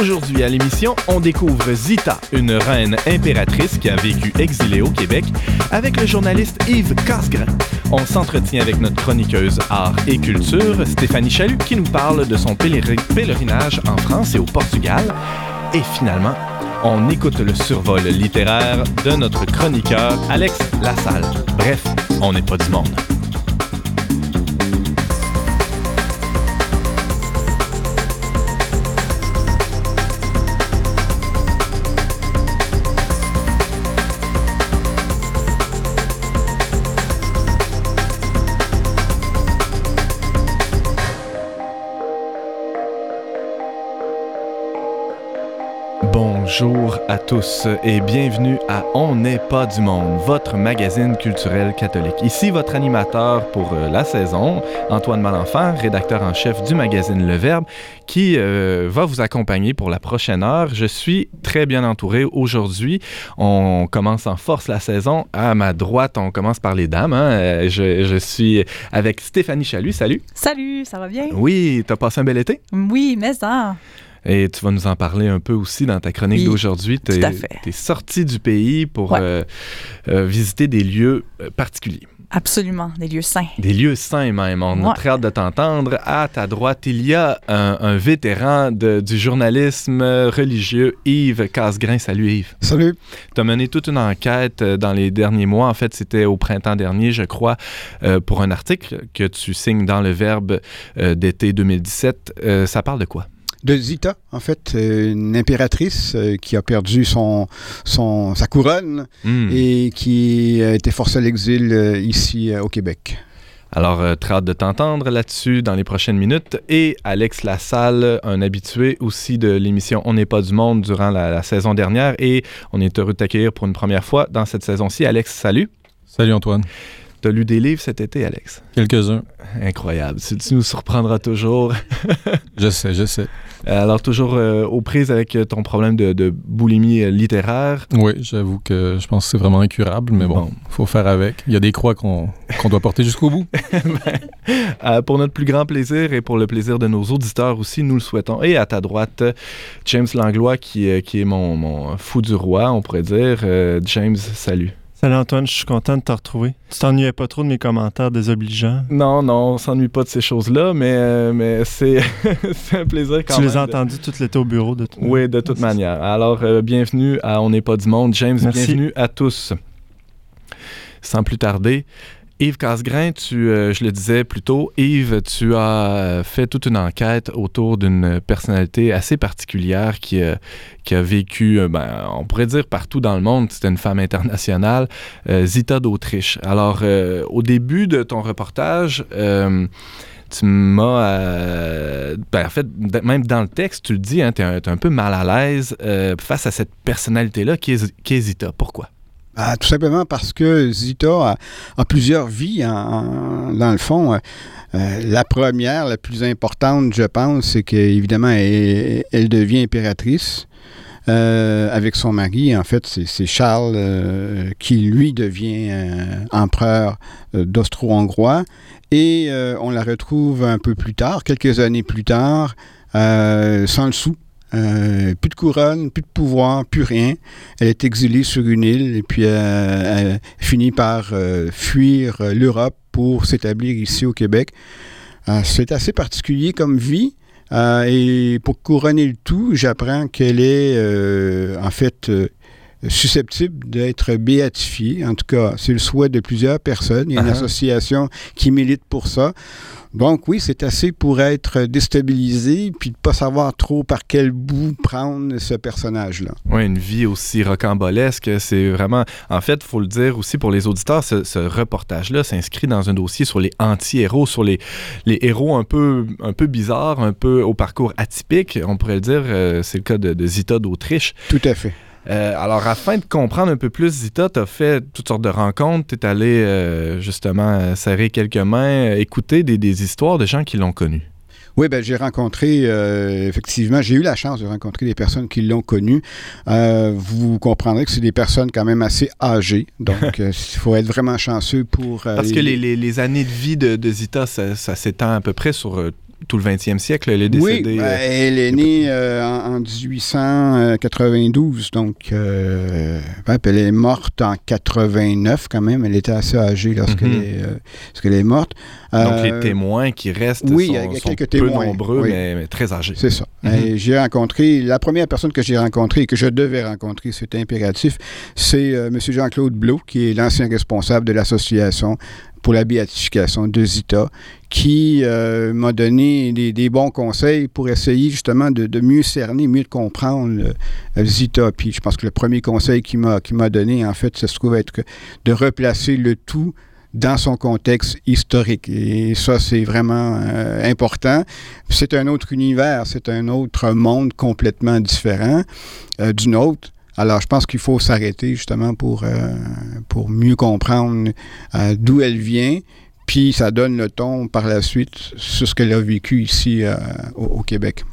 Aujourd'hui à l'émission, on découvre Zita, une reine impératrice qui a vécu exilée au Québec, avec le journaliste Yves Casgrain. On s'entretient avec notre chroniqueuse art et culture, Stéphanie Chalut, qui nous parle de son pèlerinage en France et au Portugal. Et finalement, on écoute le survol littéraire de notre chroniqueur Alex Lassalle. Bref, on n'est pas du monde. Bonjour à tous et bienvenue à On n'est pas du monde, votre magazine culturel catholique. Ici votre animateur pour euh, la saison, Antoine Malenfant, rédacteur en chef du magazine Le Verbe, qui euh, va vous accompagner pour la prochaine heure. Je suis très bien entouré aujourd'hui. On commence en force la saison. À ma droite, on commence par les dames. Hein. Euh, je, je, suis avec Stéphanie Chalut. Salut. Salut, ça va bien? Oui, t'as passé un bel été? Oui, mais ça. Et tu vas nous en parler un peu aussi dans ta chronique oui, d'aujourd'hui. Tu es, sorti du pays pour ouais. euh, euh, visiter des lieux euh, particuliers. Absolument, des lieux saints. Des lieux saints même. On Ouais. a très hâte de t'entendre. À ta droite, il y a un, un vétéran de- du journalisme religieux, Yves Casgrain. Salut Yves. Salut. Tu as mené toute une enquête dans les derniers mois. En fait, c'était au printemps dernier, je crois, euh, pour un article que tu signes dans le Verbe euh, d'été 2017. Euh, ça parle de quoi? De Zita, en fait, une impératrice euh, qui a perdu son, son, sa couronne Hmm. et qui a été forcée à l'exil euh, ici euh, au Québec. Alors, euh, très hâte de t'entendre là-dessus dans les prochaines minutes. Et Alex Lassalle, un habitué aussi de l'émission On n'est pas du monde durant la, la saison dernière. Et on est heureux de t'accueillir pour une première fois dans cette saison-ci. Alex, salut. Salut Antoine. Tu as lu des livres cet été, Alex? Quelques-uns. Incroyable. Tu, tu nous surprendras toujours. Je sais, je sais. Alors, toujours euh, aux prises avec euh, ton problème de, de boulimie euh, littéraire. Oui, j'avoue que je pense que c'est vraiment incurable, mais bon, Bon. faut faire avec. Il y a des croix qu'on qu'on doit porter jusqu'au bout. Euh, pour notre plus grand plaisir et pour le plaisir de nos auditeurs aussi, nous le souhaitons. Et à ta droite, euh, James Langlois, qui, euh, qui est mon, mon fou du roi, on pourrait dire. Euh, James, salut. Salut Antoine, je suis content de te retrouver. Tu t'ennuyais pas trop de mes commentaires désobligeants? Non, non, on s'ennuie pas de ces choses-là, mais, euh, mais c'est un plaisir quand tu même. les as de- entendus tout l'été au bureau de toute Oui, de toute manière. Alors, euh, bienvenue à On n'est pas du monde. James, Merci. bienvenue à tous. Sans plus tarder, Yves Casgrain, tu, euh, je le disais plus tôt, Yves, tu as euh, fait toute une enquête autour d'une personnalité assez particulière qui, euh, a vécu, ben, on pourrait dire partout dans le monde, c'était une femme internationale, Zita d'Autriche. Alors, au début de ton reportage, tu m'as. ben, en fait, même dans le texte, tu le dis, hein, tu es, un peu mal à l'aise face à cette personnalité-là qui qui Zita. Pourquoi? Ah, tout simplement parce que Zita a, plusieurs vies, dans le fond. Euh, la première, la plus importante, je pense, c'est qu'évidemment, elle, elle devient impératrice. euh, avec son mari, en fait, c'est Charles euh, qui, lui, devient empereur d'Austro-Hongrois. Et on la retrouve un peu plus tard, quelques années plus tard, sans le sou. Euh, plus de couronne, plus de pouvoir, plus rien. Elle est exilée sur une île et puis euh, elle finit par euh, fuir euh, l'Europe pour s'établir ici au Québec. C'est assez particulier comme vie. Et pour couronner le tout, j'apprends qu'elle est euh, en fait susceptible d'être béatifiée. En tout cas, c'est le souhait de plusieurs personnes. Il y a une Ah. association qui milite pour ça. Donc oui, c'est assez pour être déstabilisé puis de pas savoir trop par quel bout prendre ce personnage-là. Oui, une vie aussi rocambolesque. C'est vraiment. En fait, il faut le dire aussi pour les auditeurs, ce, ce reportage-là s'inscrit dans un dossier sur les anti-héros, sur les, les héros un peu, un peu bizarres, un peu au parcours atypique. On pourrait le dire, euh, c'est le cas de, de Zita d'Autriche. Tout à fait. Euh, alors, afin de comprendre un peu plus, Zita, tu as fait toutes sortes de rencontres. Tu es allé euh, justement euh, serrer quelques mains, écouter des, des histoires de gens qui l'ont connue. Oui, ben, j'ai rencontré, euh, effectivement, j'ai eu la chance de rencontrer des personnes qui l'ont connu. Euh, vous comprendrez que c'est des personnes quand même assez âgées, donc euh, il faut être vraiment chanceux pour... Parce que les, les- les années de vie de, de Zita, ça, ça s'étend à peu près sur tout le 20e siècle. Elle est Oui, décédée. ben, euh, elle est née euh, en, en 1892, donc euh, elle est morte en 89 quand même. Elle était assez âgée lorsqu'elle Mhm. est, euh, morte. donc les témoins qui restent oui, sont, il y a- il y a sont quelques peu témoins, nombreux, oui. mais, mais très âgés. C'est ça. Mhm. J'ai rencontré, la première personne que j'ai rencontrée et que je devais rencontrer, c'était impératif, c'est M. Jean-Claude Blot, qui est l'ancien responsable de l'association pour la béatification de Zita, qui euh, m'a donné des, bons conseils pour essayer justement de, mieux cerner, mieux comprendre euh, Zita. Puis je pense que le premier conseil qu'il m'a m'a donné, en fait, ça se trouve être de replacer le tout dans son contexte historique. Et ça, c'est vraiment euh, important. C'est un autre univers, c'est un autre monde complètement différent euh, du nôtre. Alors, je pense qu'il faut s'arrêter justement pour, euh, pour mieux comprendre euh, d'où elle vient. Puis, ça donne le ton par la suite sur ce qu'elle a vécu ici euh, au, au Québec.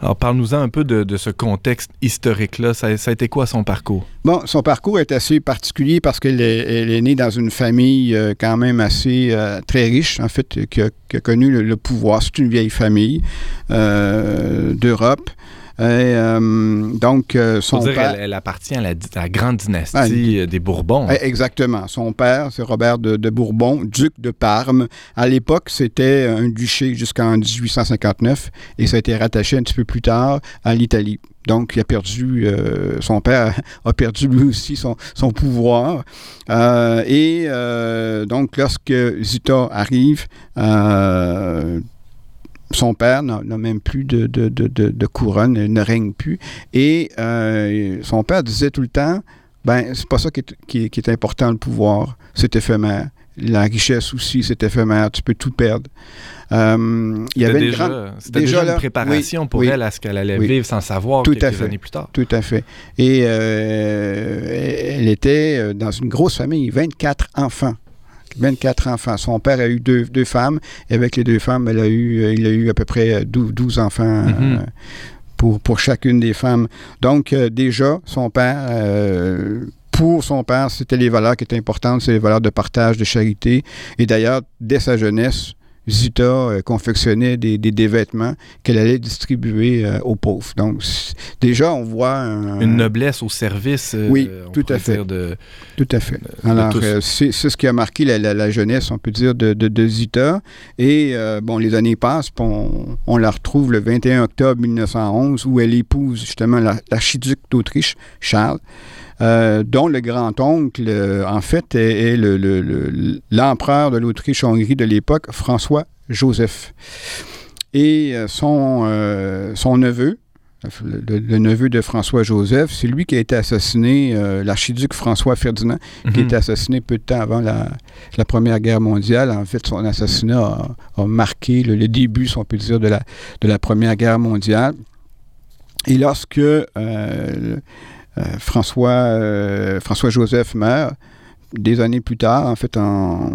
Alors, parle-nous-en un peu de, de ce contexte historique-là. Ça, ça a été quoi son parcours? Bon, son parcours est assez particulier parce qu'elle est, elle est née dans une famille euh, quand même assez euh, très riche, en fait, qui a, qui a connu le, le pouvoir. C'est une vieille famille d'Europe. Euh, donc, euh, son dire, père... elle, elle appartient à la, à la grande dynastie euh, des Bourbons. Eh, Exactement. Son père, c'est Robert de, de Bourbon, duc de Parme. À l'époque, c'était un duché jusqu'en 1859 et ça a été rattaché un petit peu plus tard à l'Italie. Donc, il a perdu, euh, son père a perdu lui aussi son, son pouvoir. Euh, et euh, donc, lorsque Zita arrive, son père n'a même plus de, de, de, couronne, il ne règne plus. Et euh, son père disait tout le temps, ben, c'est pas ça qui est, qui est- qui est important, le pouvoir. C'est éphémère. La richesse aussi, c'est éphémère. Tu peux tout perdre. Euh, il y avait une déjà, grande... c'était déjà déjà là, une préparation oui, pour oui. elle à ce qu'elle allait Oui. vivre sans savoir Tout à quelques fait. années plus tard. Tout à fait. Et euh, elle était dans une grosse famille, 24 enfants. 24 enfants. Son père a eu deux, deux femmes. Et avec les deux femmes, elle a eu, euh, il a eu à peu près 12, 12 enfants euh, Mhm. pour, pour chacune des femmes. Donc, euh, déjà, son père, euh, pour son père, c'était les valeurs qui étaient importantes, c'est les valeurs de partage, de charité. Et d'ailleurs, dès sa jeunesse, Zita euh, confectionnait des, des- des vêtements qu'elle allait distribuer euh, aux pauvres. Donc, déjà, on voit un- Une noblesse au service, euh, Oui, on tout à fait. de, Tout à fait. Alors, c'est ce qui a marqué la, la- la jeunesse, on peut dire, de, de, de Zita. Et, bon, les années passent, puis on, on la retrouve le 21 octobre 1911, où elle épouse justement la- l'archiduc d'Autriche, Charles, euh, dont le grand-oncle, euh, en fait, est, est le- le- le- l'empereur de l'Autriche-Hongrie de l'époque, François-Joseph. Et euh, son, son neveu, le, neveu de François-Joseph, c'est lui qui a été assassiné, euh, l'archiduc François-Ferdinand, qui a Mhm. été assassiné peu de temps avant la, la Première Guerre mondiale. En fait, son assassinat a, a marqué le, le début, si on peut dire, de la, de la Première Guerre mondiale. Et lorsque euh, euh, François, euh, François-Joseph meurt, des années plus tard, en fait, en,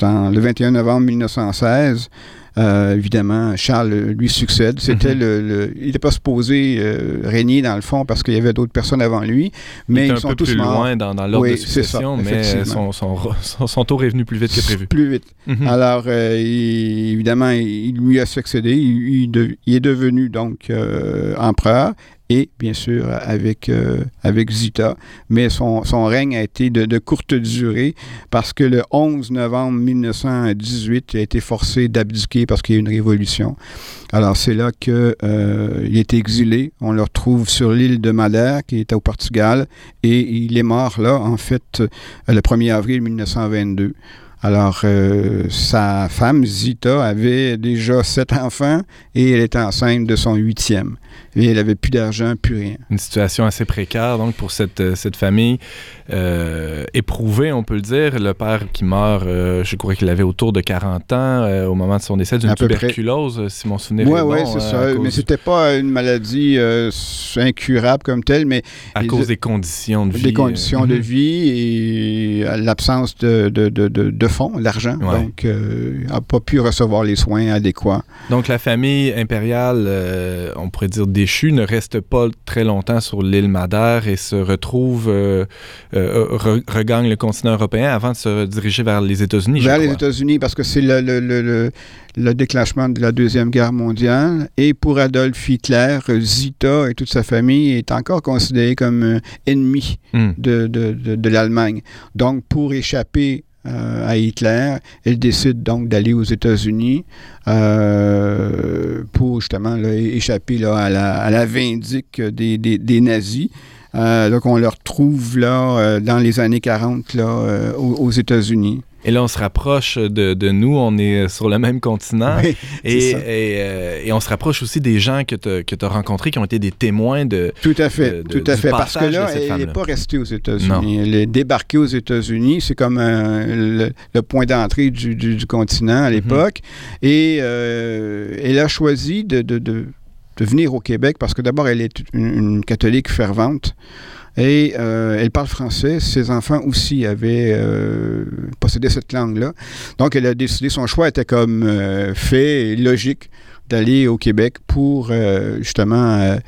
le 21 novembre 1916, euh, évidemment, Charles lui succède. C'était Mhm. le, le- Il n'était pas supposé euh, régner, dans le fond, parce qu'il y avait d'autres personnes avant lui, mais il est ils un sont peu tous plus morts. loin dans, dans l'ordre Oui, de ça, succession, mais son, son, son- son tour est venu plus vite que prévu. Plus vite. Mhm. Alors, euh, il- évidemment, il lui a succédé. Il, il de- il est devenu donc empereur et, bien sûr, avec, euh, avec Zita. Mais son, son règne a été de, courte durée parce que le 11 novembre 1918, il a été forcé d'abdiquer parce qu'il y a eu une révolution. Alors, c'est là qu'il est exilé. On le retrouve sur l'île de Madère, qui est au Portugal, et il est mort là, en fait, euh, le 1er avril 1922. Alors, euh, sa femme, Zita, avait déjà sept enfants et elle était enceinte de son huitième. Et elle avait plus d'argent, plus rien. Une situation assez précaire, donc, pour cette, euh, cette famille euh, éprouvée, on peut le dire. Le père qui meurt, euh, je crois qu'il avait autour de 40 ans euh, au moment de son décès d'une près. tuberculose, si mon souvenir Oui, est bon. oui, c'est euh, ça. Mais c'était pas une maladie incurable comme telle, mais à cause des conditions de vie. des conditions de mhm. vie et l'absence de, de, de, de, fonds, l'argent. Ouais. Donc, n'a pas pu recevoir les soins adéquats. Donc la famille impériale, on pourrait dire ne reste pas très longtemps sur l'île Madère et se retrouve, euh, euh, re- regagne le continent européen avant de se diriger vers les États-Unis. je Vers les. États-Unis, parce que c'est le, le- le- le- le déclenchement de la Deuxième Guerre mondiale. Et pour Adolf Hitler, euh, Zita et toute sa famille est encore considérée comme euh, ennemi Hmm. de, de- de- de l'Allemagne. Donc, pour échapper euh, à Hitler, elle décide donc d'aller aux États-Unis euh, pour justement là, échapper là, à, la, à vindique des, nazis. Euh, donc, on le retrouve là, euh, dans les années 40 là, euh, aux États-Unis. Et là, on se rapproche de, de nous, on est sur le même continent. Oui, Et, c'est ça. et, euh, et on se rapproche aussi des gens que tu as rencontrés qui ont été des témoins de. Tout à fait, de- de- tout à fait. Parce que là, elle n'est pas restée aux. États-Unis. Elle est débarquée aux États-Unis. C'est comme euh, le, le point d'entrée du, du- du continent Mhm. à l'époque. Et euh, elle a choisi de, venir au Québec parce que d'abord, elle est une, une catholique fervente. Et euh, elle parle français. Ses enfants aussi avaient euh, possédé cette langue-là. Donc, elle a décidé, son choix était comme euh, fait et logique d'aller au Québec pour justement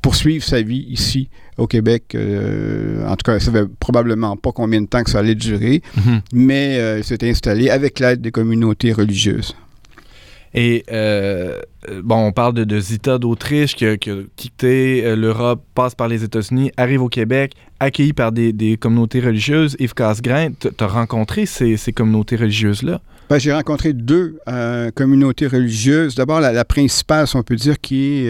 poursuivre sa vie ici au Québec. Euh, en tout cas, elle ne savait probablement pas combien de temps que ça allait durer, mais euh, elle s'est installée avec l'aide des communautés religieuses. Et euh, euh, bon, on parle de, Zita d'Autriche qui a, qui a quitté euh, l'Europe, passe par les États-Unis, arrive au Québec, accueilli par des, communautés religieuses. Yves Casgrain, tu as rencontré ces, communautés religieuses-là? Ben, J'ai rencontré deux communautés religieuses. D'abord, la, principale, si on peut dire, qui,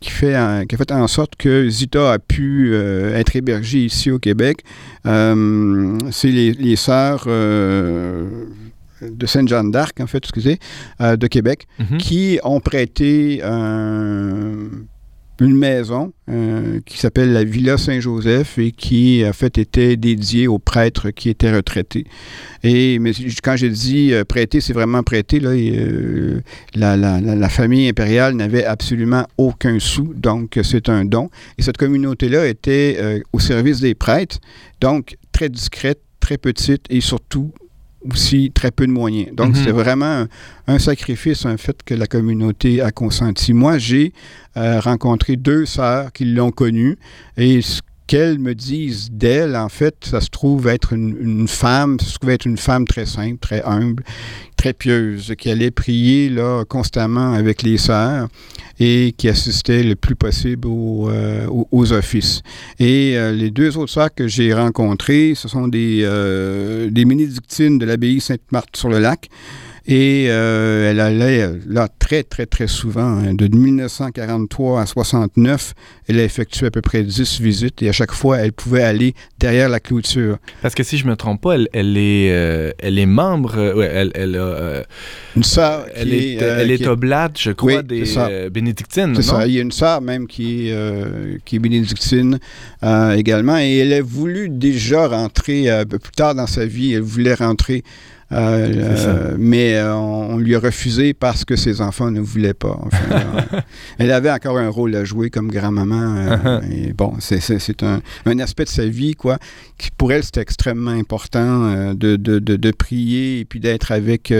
qui, fait qui a fait en sorte que Zita a pu être hébergée ici au Québec. C'est les, sœurs de Sainte-Jeanne d'Arc, en fait, excusez, euh, de Québec, Mhm. qui ont prêté un- une maison euh, qui s'appelle la Villa Saint-Joseph et qui, en fait, était dédiée aux prêtres qui étaient retraités. Et mais quand j'ai dit euh, prêter, c'est vraiment prêter. Là, et, euh, la, la- famille impériale n'avait absolument aucun sou, donc c'est un don. Et cette communauté-là était au service des prêtres, donc très discrète, très petite et surtout aussi très peu de moyens. Donc, Mhm. c'est vraiment un, un sacrifice, un fait que la communauté a consenti. Moi, j'ai euh, rencontré deux sœurs qui l'ont connue et ce qu'elles me disent d'elle, en fait, ça se trouve être une, femme, ça se trouve être une femme très simple, très humble, très pieuse, qui allait prier là, constamment avec les sœurs et qui assistait le plus possible euh, aux, offices. Et euh, les deux autres sœurs que j'ai rencontrées, ce sont des, euh, des bénédictines de l'abbaye Sainte-Marthe-sur-le-Lac. Et euh, elle allait là très, très, très souvent. hein, de 1943 à 69, elle a effectué à peu près 10 visites et à chaque fois, elle pouvait aller derrière la clôture. Parce que si je me trompe pas, elle, elle est, euh, elle est membre, euh, ouais, elle, elle, a, Une sœur elle est, elle est qui oblate, je crois, Oui, des bénédictines? C'est ça. Il y a une sœur même qui est, qui est bénédictine également. Et elle a voulu déjà rentrer un peu plus tard dans sa vie. Elle voulait rentrer. Euh, euh, mais euh, on, on lui a refusé parce que ses enfants ne voulaient pas. Enfin, euh, elle avait encore un rôle à jouer comme grand-maman. et bon, c'est- un, un aspect de sa vie, quoi, qui pour elle, c'était extrêmement important de, de, de, de prier et puis d'être avec,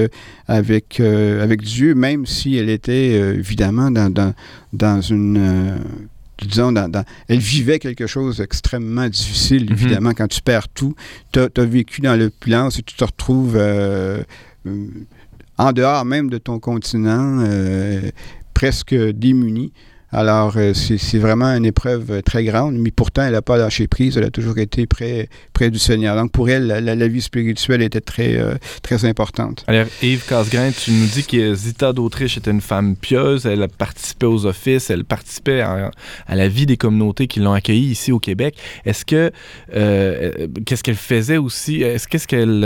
avec, avec Dieu, même si elle était évidemment dans, dans, dans une. Disons, dans- dans- elle vivait quelque chose d'extrêmement difficile, Mhm. évidemment, quand tu perds tout. Tu as, vécu dans l'opulence et tu te retrouves euh, euh, en dehors même de ton continent, euh, presque démuni. Alors, euh, c'est vraiment une épreuve euh, très grande, mais pourtant, elle n'a pas lâché prise, elle a toujours été près, près du Seigneur. Donc, pour elle, la, la- la vie spirituelle était très, euh, très importante. Alors, Yves Casgrain, tu nous dis que Zita d'Autriche était une femme pieuse, elle participait aux offices, elle participait à, à la vie des communautés qui l'ont accueillie ici au Québec. Est-ce que, euh, qu'est-ce qu'elle faisait aussi, est-ce qu'est-ce qu'elle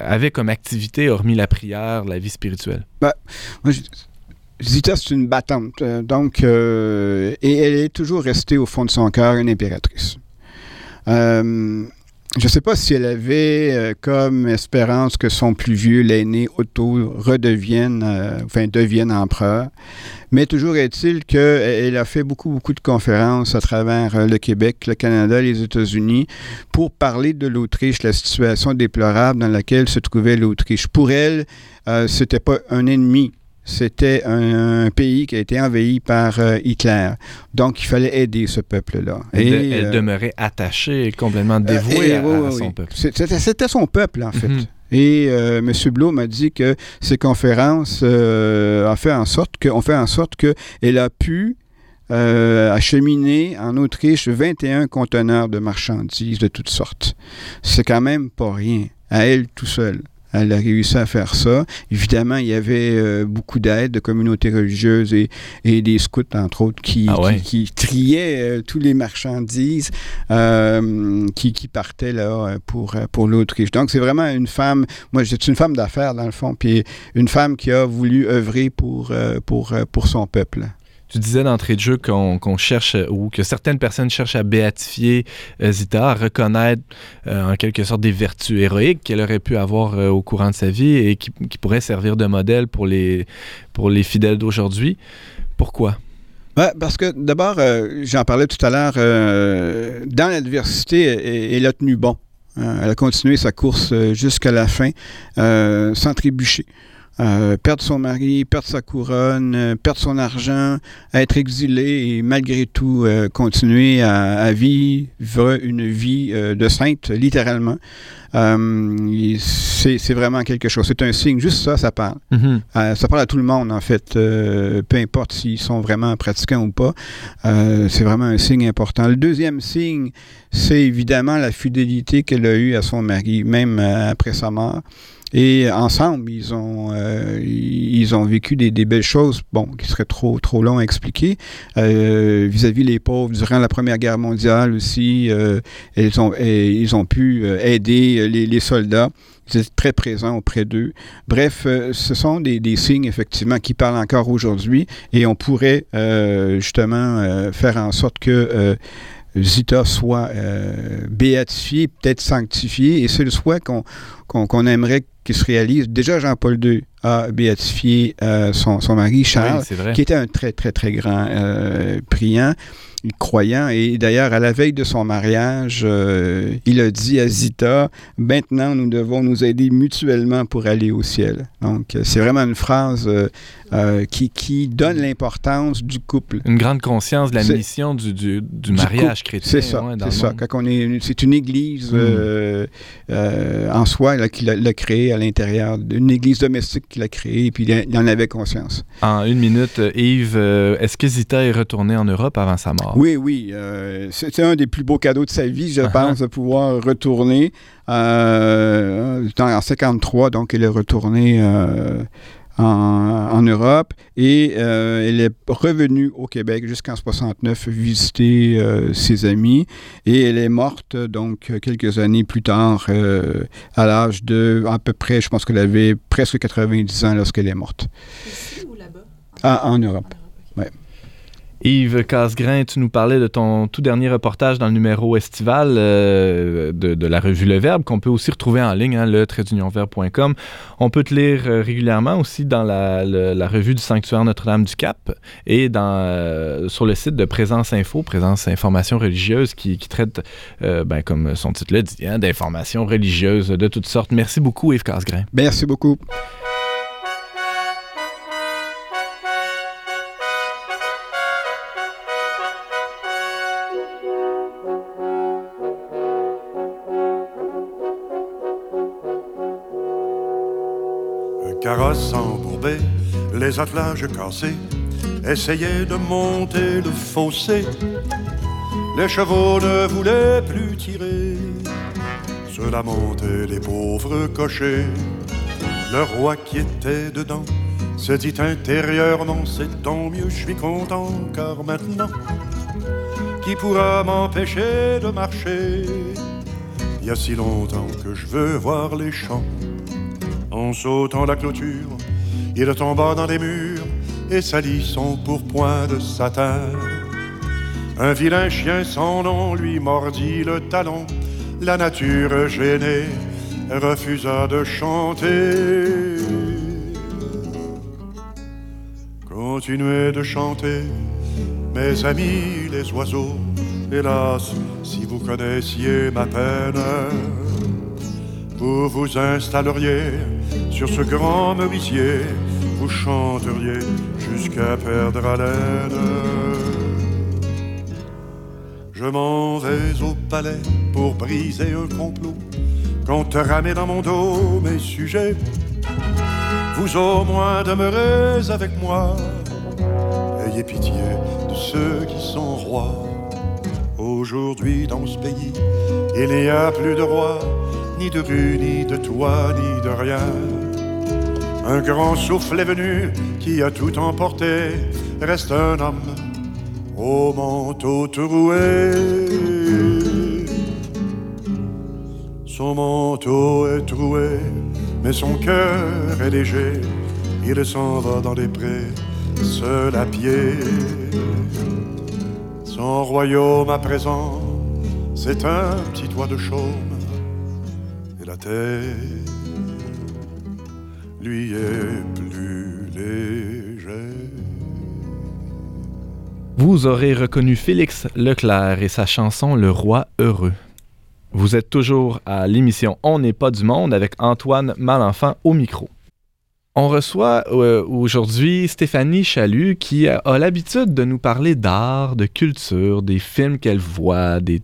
avait comme activité, hormis la prière, la vie spirituelle? Moi, je- Zita, c'est une battante. euh, donc, euh, et elle est toujours restée au fond de son cœur une impératrice. Euh, je ne sais pas si elle avait comme espérance que son plus vieux, l'aîné Otto, redevienne, enfin devienne empereur. Mais toujours est-il qu'elle a fait beaucoup, beaucoup de conférences à travers le Québec, le Canada, les États-Unis, pour parler de l'Autriche, la situation déplorable dans laquelle se trouvait l'Autriche. Pour elle, euh, c'était pas un ennemi, c'était un, un, pays qui a été envahi par euh, Hitler. Donc, il fallait aider ce peuple-là. Et, elle euh, demeurait attachée, complètement dévouée et- à, oui, à oui, son oui. peuple. C'était son peuple, en fait. Mhm. Et euh, M. Blum a dit que ces conférences euh, ont fait en sorte que, ont fait en sorte qu'elle a pu euh, acheminer en Autriche 21 conteneurs de marchandises de toutes sortes. C'est quand même pas rien. À elle tout seule. Elle a réussi à faire ça. Évidemment, il y avait euh, beaucoup d'aide de communautés religieuses et, et des scouts, entre autres, qui, Ah ouais? qui, qui triaient euh, tous les marchandises euh, qui, qui partaient là, euh, pour, euh, pour l'Autriche. Donc, c'est vraiment une femme, moi, c'est une femme d'affaires, dans le fond, puis une femme qui a voulu œuvrer pour, pour, pour son peuple. Tu disais d'entrée de jeu qu'on cherche, euh, ou que certaines personnes cherchent à béatifier euh, Zita, à reconnaître euh, en quelque sorte des vertus héroïques qu'elle aurait pu avoir au courant de sa vie et qui, pourraient servir de modèle pour les, fidèles d'aujourd'hui. Pourquoi? Ouais, parce que d'abord, j'en parlais tout à l'heure, dans l'adversité, elle, a tenu bon. Elle a continué sa course jusqu'à la fin, sans trébucher. Euh, perdre son mari, perdre sa couronne, euh, perdre son argent, être exilé et malgré tout euh, continuer à, à vivre une vie de sainte, littéralement. C'est vraiment quelque chose. C'est un signe, juste ça, ça parle. Euh, ça parle à tout le monde, en fait, peu importe s'ils sont vraiment pratiquants ou pas. C'est vraiment un signe important. Le deuxième signe, c'est évidemment la fidélité qu'elle a eue à son mari, même après sa mort. Et ensemble, ils ont, euh, ils ont vécu des, des belles choses, bon, qui seraient trop, trop longs à expliquer. Euh, vis-à-vis les pauvres, durant la Première Guerre mondiale aussi, euh, ils, ont, ils ont pu euh, aider les, les soldats. Ils étaient très présents auprès d'eux. Bref, euh, ce sont des, des signes, effectivement, qui parlent encore aujourd'hui et on pourrait euh, justement euh, faire en sorte que euh, Zita soit euh, béatifiée, peut-être sanctifiée, et c'est le souhait qu'on qu'on qu'on aimerait qu'il se réalise. Déjà, Jean-Paul II a béatifié euh, son, son mari, Charles, Oui, qui était un très, très, très grand euh, priant, croyant. Et d'ailleurs, à la veille de son mariage, euh, il a dit à Zita, maintenant, nous devons nous aider mutuellement pour aller au ciel. Donc, euh, c'est vraiment une phrase euh, qui, qui donne l'importance du couple. Une grande conscience de la mission du, du, du Du mariage chrétien. C'est ça, ouais, c'est ça. Quand on est, c'est une église Mm. euh, euh, en soi là, qu'il a, l'a créée à l'intérieur, une église domestique qu'il a créée, et puis il, en avait conscience. En une minute, Yves, est-ce que Zita est retournée en Europe avant sa mort? Oui, oui, euh, c'est un des plus beaux cadeaux de sa vie, je Uh-huh. pense, de pouvoir retourner. Euh, en 53, donc, elle est retournée euh, en, en Europe et euh, elle est revenue au Québec jusqu'en 69 visiter euh, ses amis et elle est morte donc quelques années plus tard euh, à l'âge de à peu près, je pense qu'elle avait presque 90 ans lorsqu'elle est morte. Ici ou là-bas? Ah, en Europe. Yves Casgrain, tu nous parlais de ton tout dernier reportage dans le numéro estival euh, de, la revue Le Verbe, qu'on peut aussi retrouver en ligne, hein, le traitdunionverbe.com. On peut te lire euh, régulièrement aussi dans la, revue du Sanctuaire Notre-Dame-du-Cap et dans, euh, sur le site de Présence Info, Présence Information religieuse, qui, traite, ben, comme son titre le dit, hein, d'informations religieuses de toutes sortes. Merci beaucoup, Yves Casgrain. Merci beaucoup. Les attelages cassés, essayait de monter le fossé. Les chevaux ne voulaient plus tirer. Cela montait les pauvres cochers. Le roi qui était dedans se dit intérieurement, c'est tant mieux, je suis content, car maintenant, qui pourra m'empêcher de marcher? Il y a si longtemps que je veux voir les champs. En sautant la clôture, il tomba dans les murs et salit son pourpoint de satin. Un vilain chien sans nom lui mordit le talon. la nature gênée refusa de chanter. Continuez de chanter, mes amis les oiseaux. Hélas, si vous connaissiez ma peine, vous vous installeriez sur ce grand merisier, vous chanteriez jusqu'à perdre haleine. Je m'en vais au palais pour briser un complot, quand ramer dans mon dos mes sujets. Vous au moins demeurez avec moi, ayez pitié de ceux qui sont rois. Aujourd'hui dans ce pays, il n'y a plus de roi, ni de rue, ni de toit, ni de rien. Un grand souffle est venu qui a tout emporté, reste un homme au manteau troué. Son manteau est troué, mais son cœur est léger. Il s'en va dans les prés, seul à pied. Son royaume à présent, c'est un petit toit de chaume. Et la terre lui est plus légère. Vous aurez reconnu Félix Leclerc et sa chanson Le Roi heureux. Vous êtes toujours à l'émission On n'est pas du monde avec Antoine Malenfant au micro. On reçoit euh, aujourd'hui Stéphanie Chalut qui a, a l'habitude de nous parler d'art, de culture, des films qu'elle voit, des,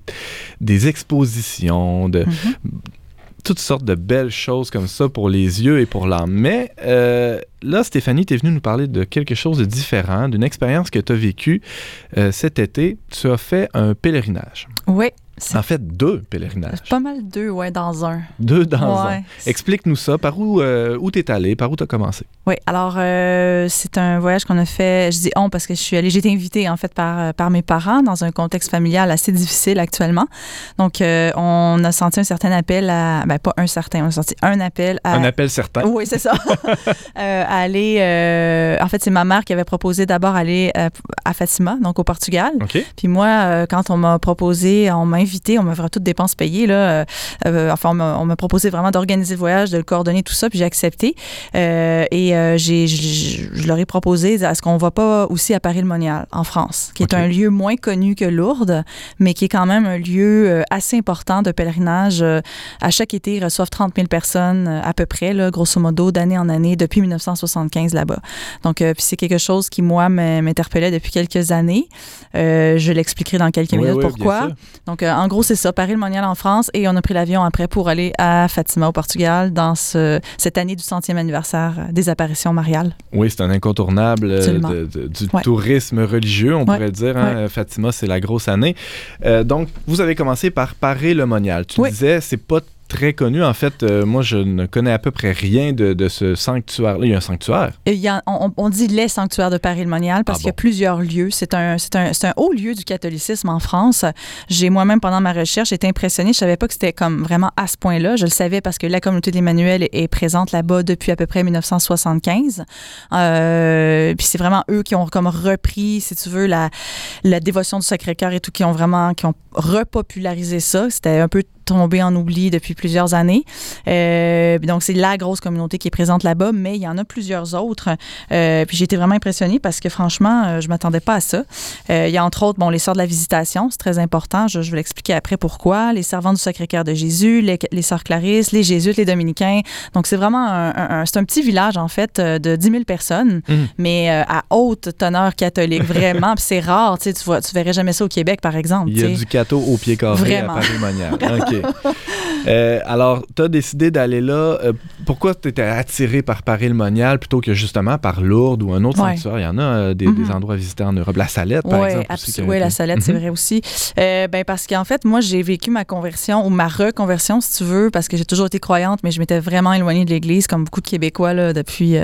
des expositions, de, Mhm. Toutes sortes de belles choses comme ça pour les yeux et pour l'âme. Mais euh, là, Stéphanie, tu es venue nous parler de quelque chose de différent, d'une expérience que tu as vécue euh, cet été. Tu as fait un pèlerinage. Oui, En fait, deux pèlerinages. pas mal deux, ouais, dans un. Deux dans Ouais. un. Explique-nous ça. Par où, euh, où tu es allé? Par où tu as commencé? Oui, alors euh, c'est un voyage qu'on a fait, je dis on parce que je suis allée, j'ai été invitée en fait par, euh, par mes parents dans un contexte familial assez difficile actuellement. Donc euh, on a senti un certain appel à, ben pas un certain, on a senti un appel à... Un appel certain. Oui, c'est ça. À aller, en fait, c'est ma mère qui avait proposé d'abord aller à Fatima, donc au Portugal. OK. Puis moi, quand on m'a proposé, on m'a invité, on m'a toutes dépenses payées, là. euh, euh, enfin, on m'a- proposé vraiment d'organiser le voyage, de le coordonner, tout ça, puis j'ai accepté. Euh, et j'ai, je, leur ai proposé, est-ce qu'on va pas aussi à Paris-le-Monial, en France, qui est un lieu moins connu que Lourdes, mais qui est quand même un lieu assez important de pèlerinage. À chaque été, ils reçoivent 30 000 personnes à peu près, là, grosso modo, d'année en année, depuis 1975 là-bas. Donc, euh, puis c'est quelque chose qui, moi, m'in- m'interpellait depuis quelques années. Euh, je l'expliquerai dans quelques Oui, minutes oui, pourquoi. Donc, euh, en gros, c'est ça, Paris-le-Monial en France, et on a pris l'avion après pour aller à Fatima, au Portugal, dans ce- cette année du centième anniversaire des apparitions mariales. Oui, c'est un incontournable euh, Absolument. de- de- du Ouais. tourisme religieux, on Ouais. pourrait dire. hein. Fatima, c'est la grosse année. Euh, donc, vous avez commencé par Paris-le-Monial. Tu Oui. disais, c'est pas très connu. En fait, euh, moi, je ne connais à peu près rien de, de ce sanctuaire-là. Il y a un sanctuaire. Et il y a- on, on dit les sanctuaires de Paris-le-Monial parce Ah qu'il y a plusieurs lieux. C'est un, c'est un, c'est un haut lieu du catholicisme en France. J'ai moi-même, pendant ma recherche, été impressionnée. Je savais pas que c'était comme vraiment à ce point-là. Je le savais parce que la communauté d'Emmanuel est, est présente là-bas depuis à peu près 1975. Euh, puis c'est vraiment eux qui ont comme repris, si tu veux, la, la dévotion du Sacré-Cœur et tout, qui ont vraiment qui ont repopularisé ça. C'était un peu tombé en oubli depuis plusieurs années. Euh, donc, c'est la grosse communauté qui est présente là-bas, mais il y en a plusieurs autres. Euh, puis j'ai été vraiment impressionnée parce que franchement, euh, je m'attendais pas à ça. Il y a entre autres, bon, les sœurs de la visitation, c'est très important. Je, je vais l'expliquer après pourquoi. Les servantes du Sacré-Cœur de Jésus, les, les sœurs Clarisse, les Jésuites, les Dominicains. Donc, c'est vraiment un, un- un- c'est un petit village, en fait, de 10 000 personnes, Mhm. mais à haute teneur catholique, vraiment. Puis c'est rare, tu vois, tu verrais jamais ça au Québec, par exemple. Il y a du cateau au pied carré Vraiment. à Paris-Monial. Euh, alors, tu as décidé d'aller là. Euh, pourquoi tu étais attiré par Paris-le-Monial plutôt que justement par Lourdes ou un autre Ouais. sanctuaire? Il y en a euh, des, Mhm. des endroits à visiter en Europe. La Salette, par exemple. aussi, Oui, la salette, c'est Mhm. vrai aussi. Ben, parce qu'en fait, moi, j'ai vécu ma conversion ou ma reconversion, si tu veux, parce que j'ai toujours été croyante, mais je m'étais vraiment éloignée de l'Église, comme beaucoup de Québécois, là, depuis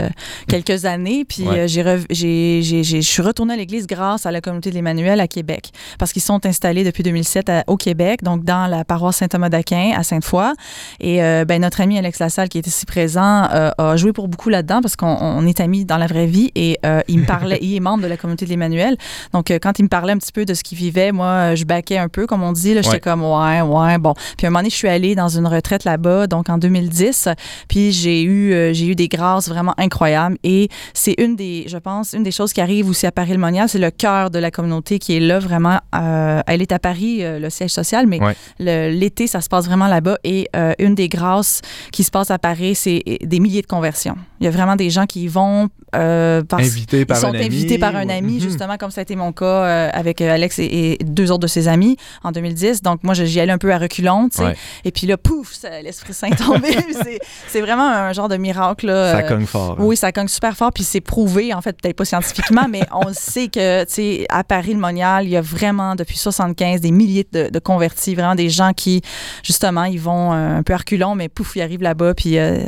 quelques années. Puis Ouais. j'ai rev- j'ai- j'ai- j'ai- je suis retournée à l'Église grâce à la communauté de l'Emmanuel à Québec, parce qu'ils sont installés depuis 2007 à- au Québec, donc dans la paroisse Saint-Thomas d'Aquin à Sainte-Foy. Et euh, ben, notre ami Alex Lassalle, qui est ici présent, euh, a joué pour beaucoup là-dedans parce qu'on on est amis dans la vraie vie et euh, il me parlait, il est membre de la communauté de l'Emmanuel. Donc, quand il me parlait un petit peu de ce qu'il vivait, moi, je baquais un peu, comme on dit. J'étais Ouais. comme, ouais, ouais, bon. Puis à un moment donné, je suis allée dans une retraite là-bas, donc en 2010. Puis j'ai eu, j'ai eu des grâces vraiment incroyables. Et c'est une des, je pense, une des choses qui arrive aussi à Paris-le-Monial, c'est le cœur de la communauté qui est là vraiment. elle est à Paris, le siège social, mais Ouais. l'été, ça se passe vraiment là-bas. Et euh, une des grâces qui se passe à Paris, c'est des milliers de conversions. Il y a vraiment des gens qui y vont euh, parce Invité par ils sont un ami. invités par un ami, Mhm. justement, comme ça a été mon cas euh, avec euh, Alex et, et deux autres de ses amis en 2010. Donc, moi, j'y allais un peu à reculons, tu sais. Ouais. Et puis là, pouf, l'Esprit Saint est tombé. C'est- vraiment un genre de miracle. Là. Ça Euh, cogne fort. hein. oui, ça cogne super fort, puis c'est prouvé, en fait, peut-être pas scientifiquement, mais on sait que, tu sais, à Paris-le-Monial, il y a vraiment, depuis 75, des milliers de, de convertis, vraiment des gens qui, justement, ils vont euh, un peu reculons, mais pouf, ils arrivent là-bas, puis euh,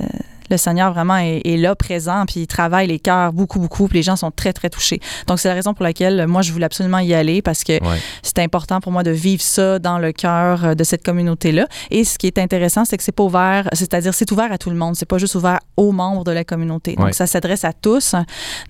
le Seigneur vraiment est, est là, présent, puis il travaille les cœurs beaucoup, beaucoup, puis les gens sont très, très touchés. Donc, c'est la raison pour laquelle euh, moi, je voulais absolument y aller, parce que Ouais. c'est important pour moi de vivre ça dans le cœur euh, de cette communauté-là. Et ce qui est intéressant, c'est que c'est pas ouvert, c'est-à-dire c'est ouvert à tout le monde. C'est pas juste ouvert aux membres de la communauté. Donc Ouais. ça s'adresse à tous.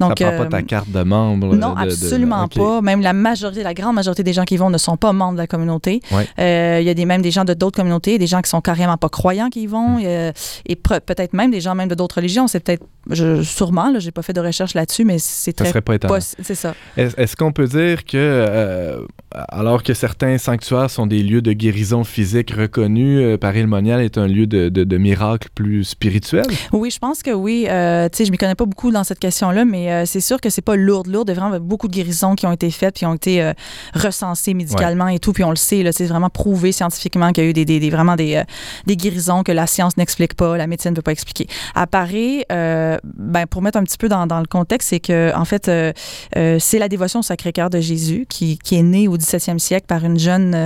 Donc ça prend euh, pas ta carte de membre. non, de- de- absolument pas. Même la majorité, la grande majorité des gens qui vont ne sont pas membres de la communauté. Ouais. Euh, Il y a des, même des gens de d'autres communautés, des gens qui sont carrément pas croyants qui y Hmm. vont, euh, et pre- peut-être même des gens même de d'autres religions. C'est peut-être, je- sûrement, là, j'ai pas fait de recherche là-dessus, mais c'est Ça très serait pas C'est ça. Est- Est-ce qu'on peut dire que, euh, alors que certains sanctuaires sont des lieux de guérison physique reconnus, euh, Paris-le-Monial est un lieu de, de, de miracle plus spirituel? Oui, je pense que oui. Euh, tu sais, je m'y connais pas beaucoup dans cette question-là, mais c'est sûr que c'est pas lourd, lourd. Il y a vraiment beaucoup de guérisons qui ont été faites, puis ont été recensées médicalement et tout, puis on le sait, c'est vraiment prouvé scientifiquement qu'il y a eu des, des- des- vraiment des, des guérisons que la science n'explique pas, la médecine ne peut pas expliquer. À Paris, euh, ben, pour mettre un petit peu dans, le contexte, c'est que en fait, euh, euh, c'est la dévotion au Sacré-Cœur de Jésus qui, est née au 17e siècle par une jeune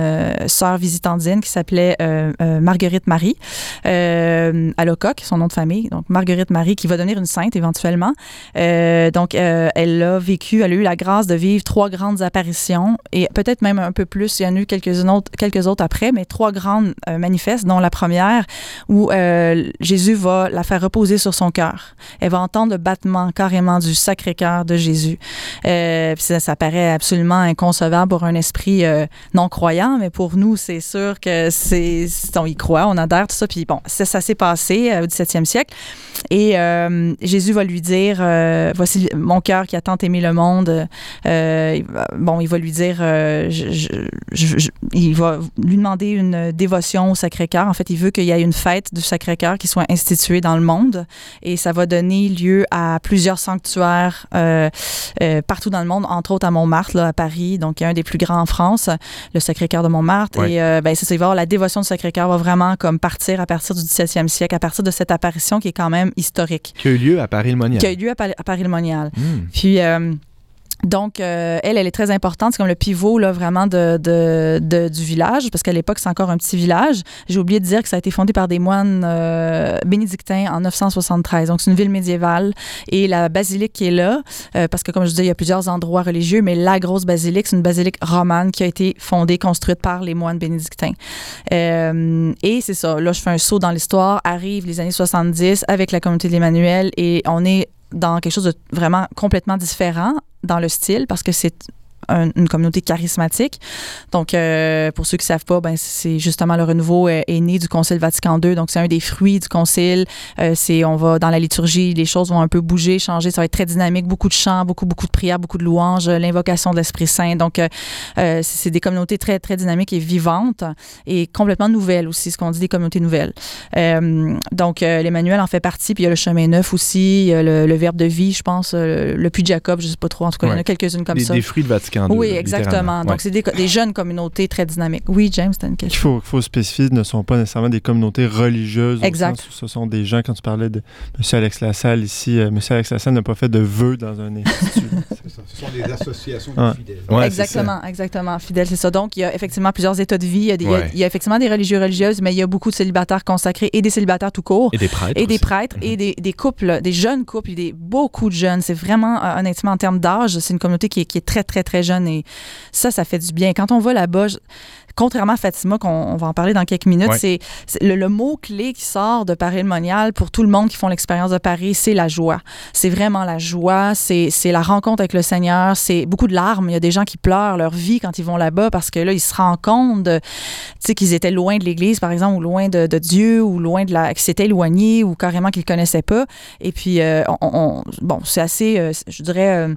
sœur visitandine qui s'appelait Marguerite Marie à Locoque, son nom de famille. Donc, Marguerite Marie, qui va devenir une sainte éventuellement. Donc, elle a vécu, elle a eu la grâce de vivre trois grandes apparitions et peut-être même un peu plus. Il y en a eu quelques autres, quelques autres après, mais trois grandes manifestes, dont la première où Jésus va la faire reposer sur son cœur. Elle va entendre le battement carrément du Sacré-Cœur de Jésus. Euh, ça, paraît absolument inconcevable pour un esprit euh, non croyant, mais pour nous, c'est sûr que c'est, on y croit, on adhère, tout ça. Puis bon, ça, s'est passé euh, au 17e siècle. Et Jésus va lui dire, voici mon cœur qui a tant aimé le monde. Bon, il va lui dire, il va lui demander une dévotion au Sacré-Cœur. En fait, il veut qu'il y ait une fête du Sacré-Cœur qui soit instituée dans le monde. Et ça va donner lieu à plusieurs sanctuaires euh, euh, partout dans le monde, entre autres à Montmartre, là, à Paris, donc il y a un des plus grands en France, le Sacré-Cœur de Montmartre. Ouais. Et euh, ben, c'est ça, il va y avoir la dévotion du Sacré-Cœur va vraiment comme partir à partir du 17e siècle, à partir de cette apparition qui est quand même historique, Qui a eu lieu à Paris-le-Monial. qui a eu lieu à Paris-le-Monial. Hmm. Puis, euh, donc, euh, elle, elle est très importante. C'est comme le pivot, là, vraiment, de, de- de- du village, parce qu'à l'époque, c'est encore un petit village. J'ai oublié de dire que ça a été fondé par des moines euh, bénédictins en 973. Donc, c'est une ville médiévale. Et la basilique qui est là, euh, parce que, comme je disais, il y a plusieurs endroits religieux, mais la grosse basilique, c'est une basilique romane qui a été fondée, construite par les moines bénédictins. Euh, et c'est ça. Là, je fais un saut dans l'histoire. Arrivent les années 70 avec la communauté de l'Emmanuel et on est dans quelque chose de vraiment complètement différent dans le style parce que c'est un- une communauté charismatique. Donc, euh, pour ceux qui ne savent pas, ben, c'est justement le renouveau est, est né du Concile Vatican II. Donc, c'est un des fruits du Concile. Euh, c'est, on va dans la liturgie, les choses vont un peu bouger, changer. Ça va être très dynamique. Beaucoup de chants, beaucoup, beaucoup de prières, beaucoup de louanges, euh, l'invocation de l'Esprit Saint. Donc, euh, euh, c'est des communautés très, très dynamiques et vivantes et complètement nouvelles aussi, ce qu'on dit des communautés nouvelles. Euh, donc, euh, l'Emmanuel en fait partie. Puis, il y a le chemin neuf aussi, il y a le, le Verbe de vie, je pense, euh, le Puy de Jacob, je ne sais pas trop. En tout cas, il y en a quelques-unes comme Des, ça. des fruits de Vatican Oui, exactement. Donc, Ouais. c'est des, jeunes communautés très dynamiques. Oui, James, c'était une Il question? faut, qu'il faut spécifier, ne sont pas nécessairement des communautés religieuses. au Exact. sens où ce sont des gens, quand tu parlais de M. Alex Lassalle ici, euh, M. Alex Lassalle n'a pas fait de vœux dans un institut. C'est ça. Ce sont des associations Ouais. de fidèles. Ouais, exactement, exactement. Fidèle, c'est ça. Donc, il y a effectivement plusieurs états de vie. Il y a, des- il y a- Ouais. il y a effectivement des religieux religieuses, mais il y a beaucoup de célibataires consacrés et des célibataires tout court. Et des prêtres. Et des aussi. prêtres et des, des couples, des jeunes couples, et des, beaucoup de jeunes. C'est vraiment, euh, honnêtement, en termes d'âge, c'est une communauté qui est, qui est très, très, très et ça, ça fait du bien. Quand on va là-bas, contrairement à Fatima, qu'on on va en parler dans quelques minutes, Ouais. c'est le, le mot-clé qui sort de Paris le Monial pour tout le monde qui font l'expérience de Paris, c'est la joie. C'est vraiment la joie, c'est la rencontre avec le Seigneur, c'est beaucoup de larmes. Il y a des gens qui pleurent leur vie quand ils vont là-bas parce que là, ils se rendent compte qu'ils étaient loin de l'Église, par exemple, ou loin de, de Dieu, ou loin de la... qu'ils s'étaient éloignés, ou carrément qu'ils ne connaissaient pas. Et puis, euh, on, on- bon, c'est assez, euh, je dirais, euh,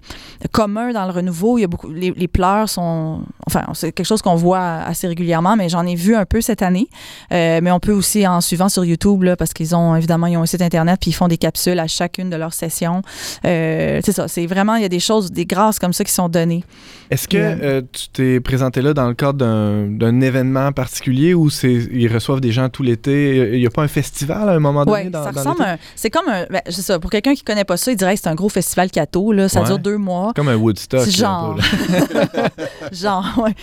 commun dans le renouveau. Il y a beaucoup... Les, les pleurs sont... Enfin, c'est quelque chose qu'on voit assez régulièrement, mais j'en ai vu un peu cette année. Euh, mais on peut aussi, en suivant sur YouTube, là, parce qu'ils ont, évidemment, ils ont un site Internet, puis ils font des capsules à chacune de leurs sessions. Euh, c'est ça, c'est vraiment, il y a des choses, des grâces comme ça qui sont données. Est-ce que euh, tu t'es présenté là dans le cadre d'un événement particulier c'est ils reçoivent des gens tout l'été? Il n'y a pas un festival à un moment donné Oui, ça ressemble C'est comme un. Ben, c'est ça. Pour quelqu'un qui connaît pas ça, il dirait que c'est un gros festival catho. Là. Ça Ouais. dure deux mois. Comme un Woodstock. Genre. peu, Genre, ouais.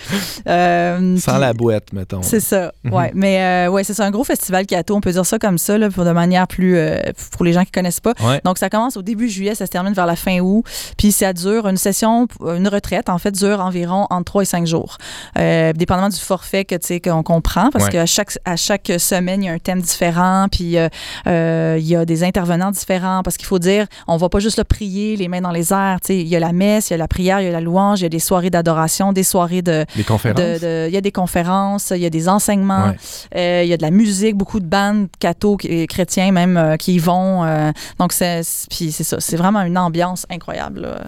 Euh. Sans la boîte, mettons. C'est ça, Mhm. ouais. Mais euh, ouais, c'est un gros festival catho, on peut dire ça comme ça, là, pour de manière plus euh, pour les gens qui connaissent pas. Ouais. Donc ça commence au début juillet, ça se termine vers la fin août, puis ça dure une session, une retraite en fait dure environ entre 3 et 5 jours, dépendamment du forfait que qu'on comprend, parce Ouais. qu'à chaque à chaque semaine il y a un thème différent, puis il y a des intervenants différents, parce qu'il faut dire, on va pas juste le prier les mains dans les airs, il y a la messe, il y a la prière, il y a la louange, il y a des soirées d'adoration, des soirées de Des conférences? il y a des conférences, il y a des enseignements, Ouais. euh, il y a de la musique, beaucoup de bandes cathos et chrétiens même euh, qui y vont. euh, donc c'est c'est- puis c'est ça, c'est vraiment une ambiance incroyable. là.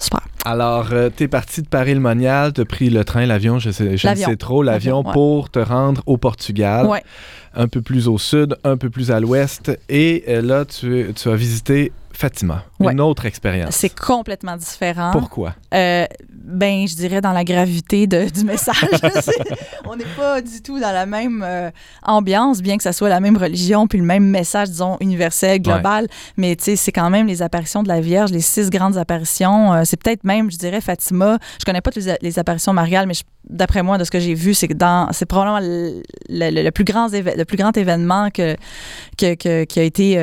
Super. Alors, euh, t'es parti de Paris-le-Monial, t'as pris le train, l'avion, je sais, je ne sais trop, l'avion L'avion, ouais. pour te rendre au Portugal, Ouais. un peu plus au sud, un peu plus à l'ouest, et euh, là, tu, tu as visité Fatima, Ouais. une autre expérience. C'est complètement différent. Pourquoi? Euh, ben, je dirais dans la gravité de- du message. On n'est pas du tout dans la même euh, ambiance, bien que ça soit la même religion puis le même message, disons, universel, global. Mais tu sais, c'est quand même les apparitions de la Vierge, les six grandes apparitions. Euh, c'est peut-être même, je dirais, Fatima. Je connais pas toutes les, les apparitions mariales, mais d'après moi, de ce que j'ai vu, c'est que dans, c'est probablement le, le- le plus grand le plus grand événement que, que- que- qui a été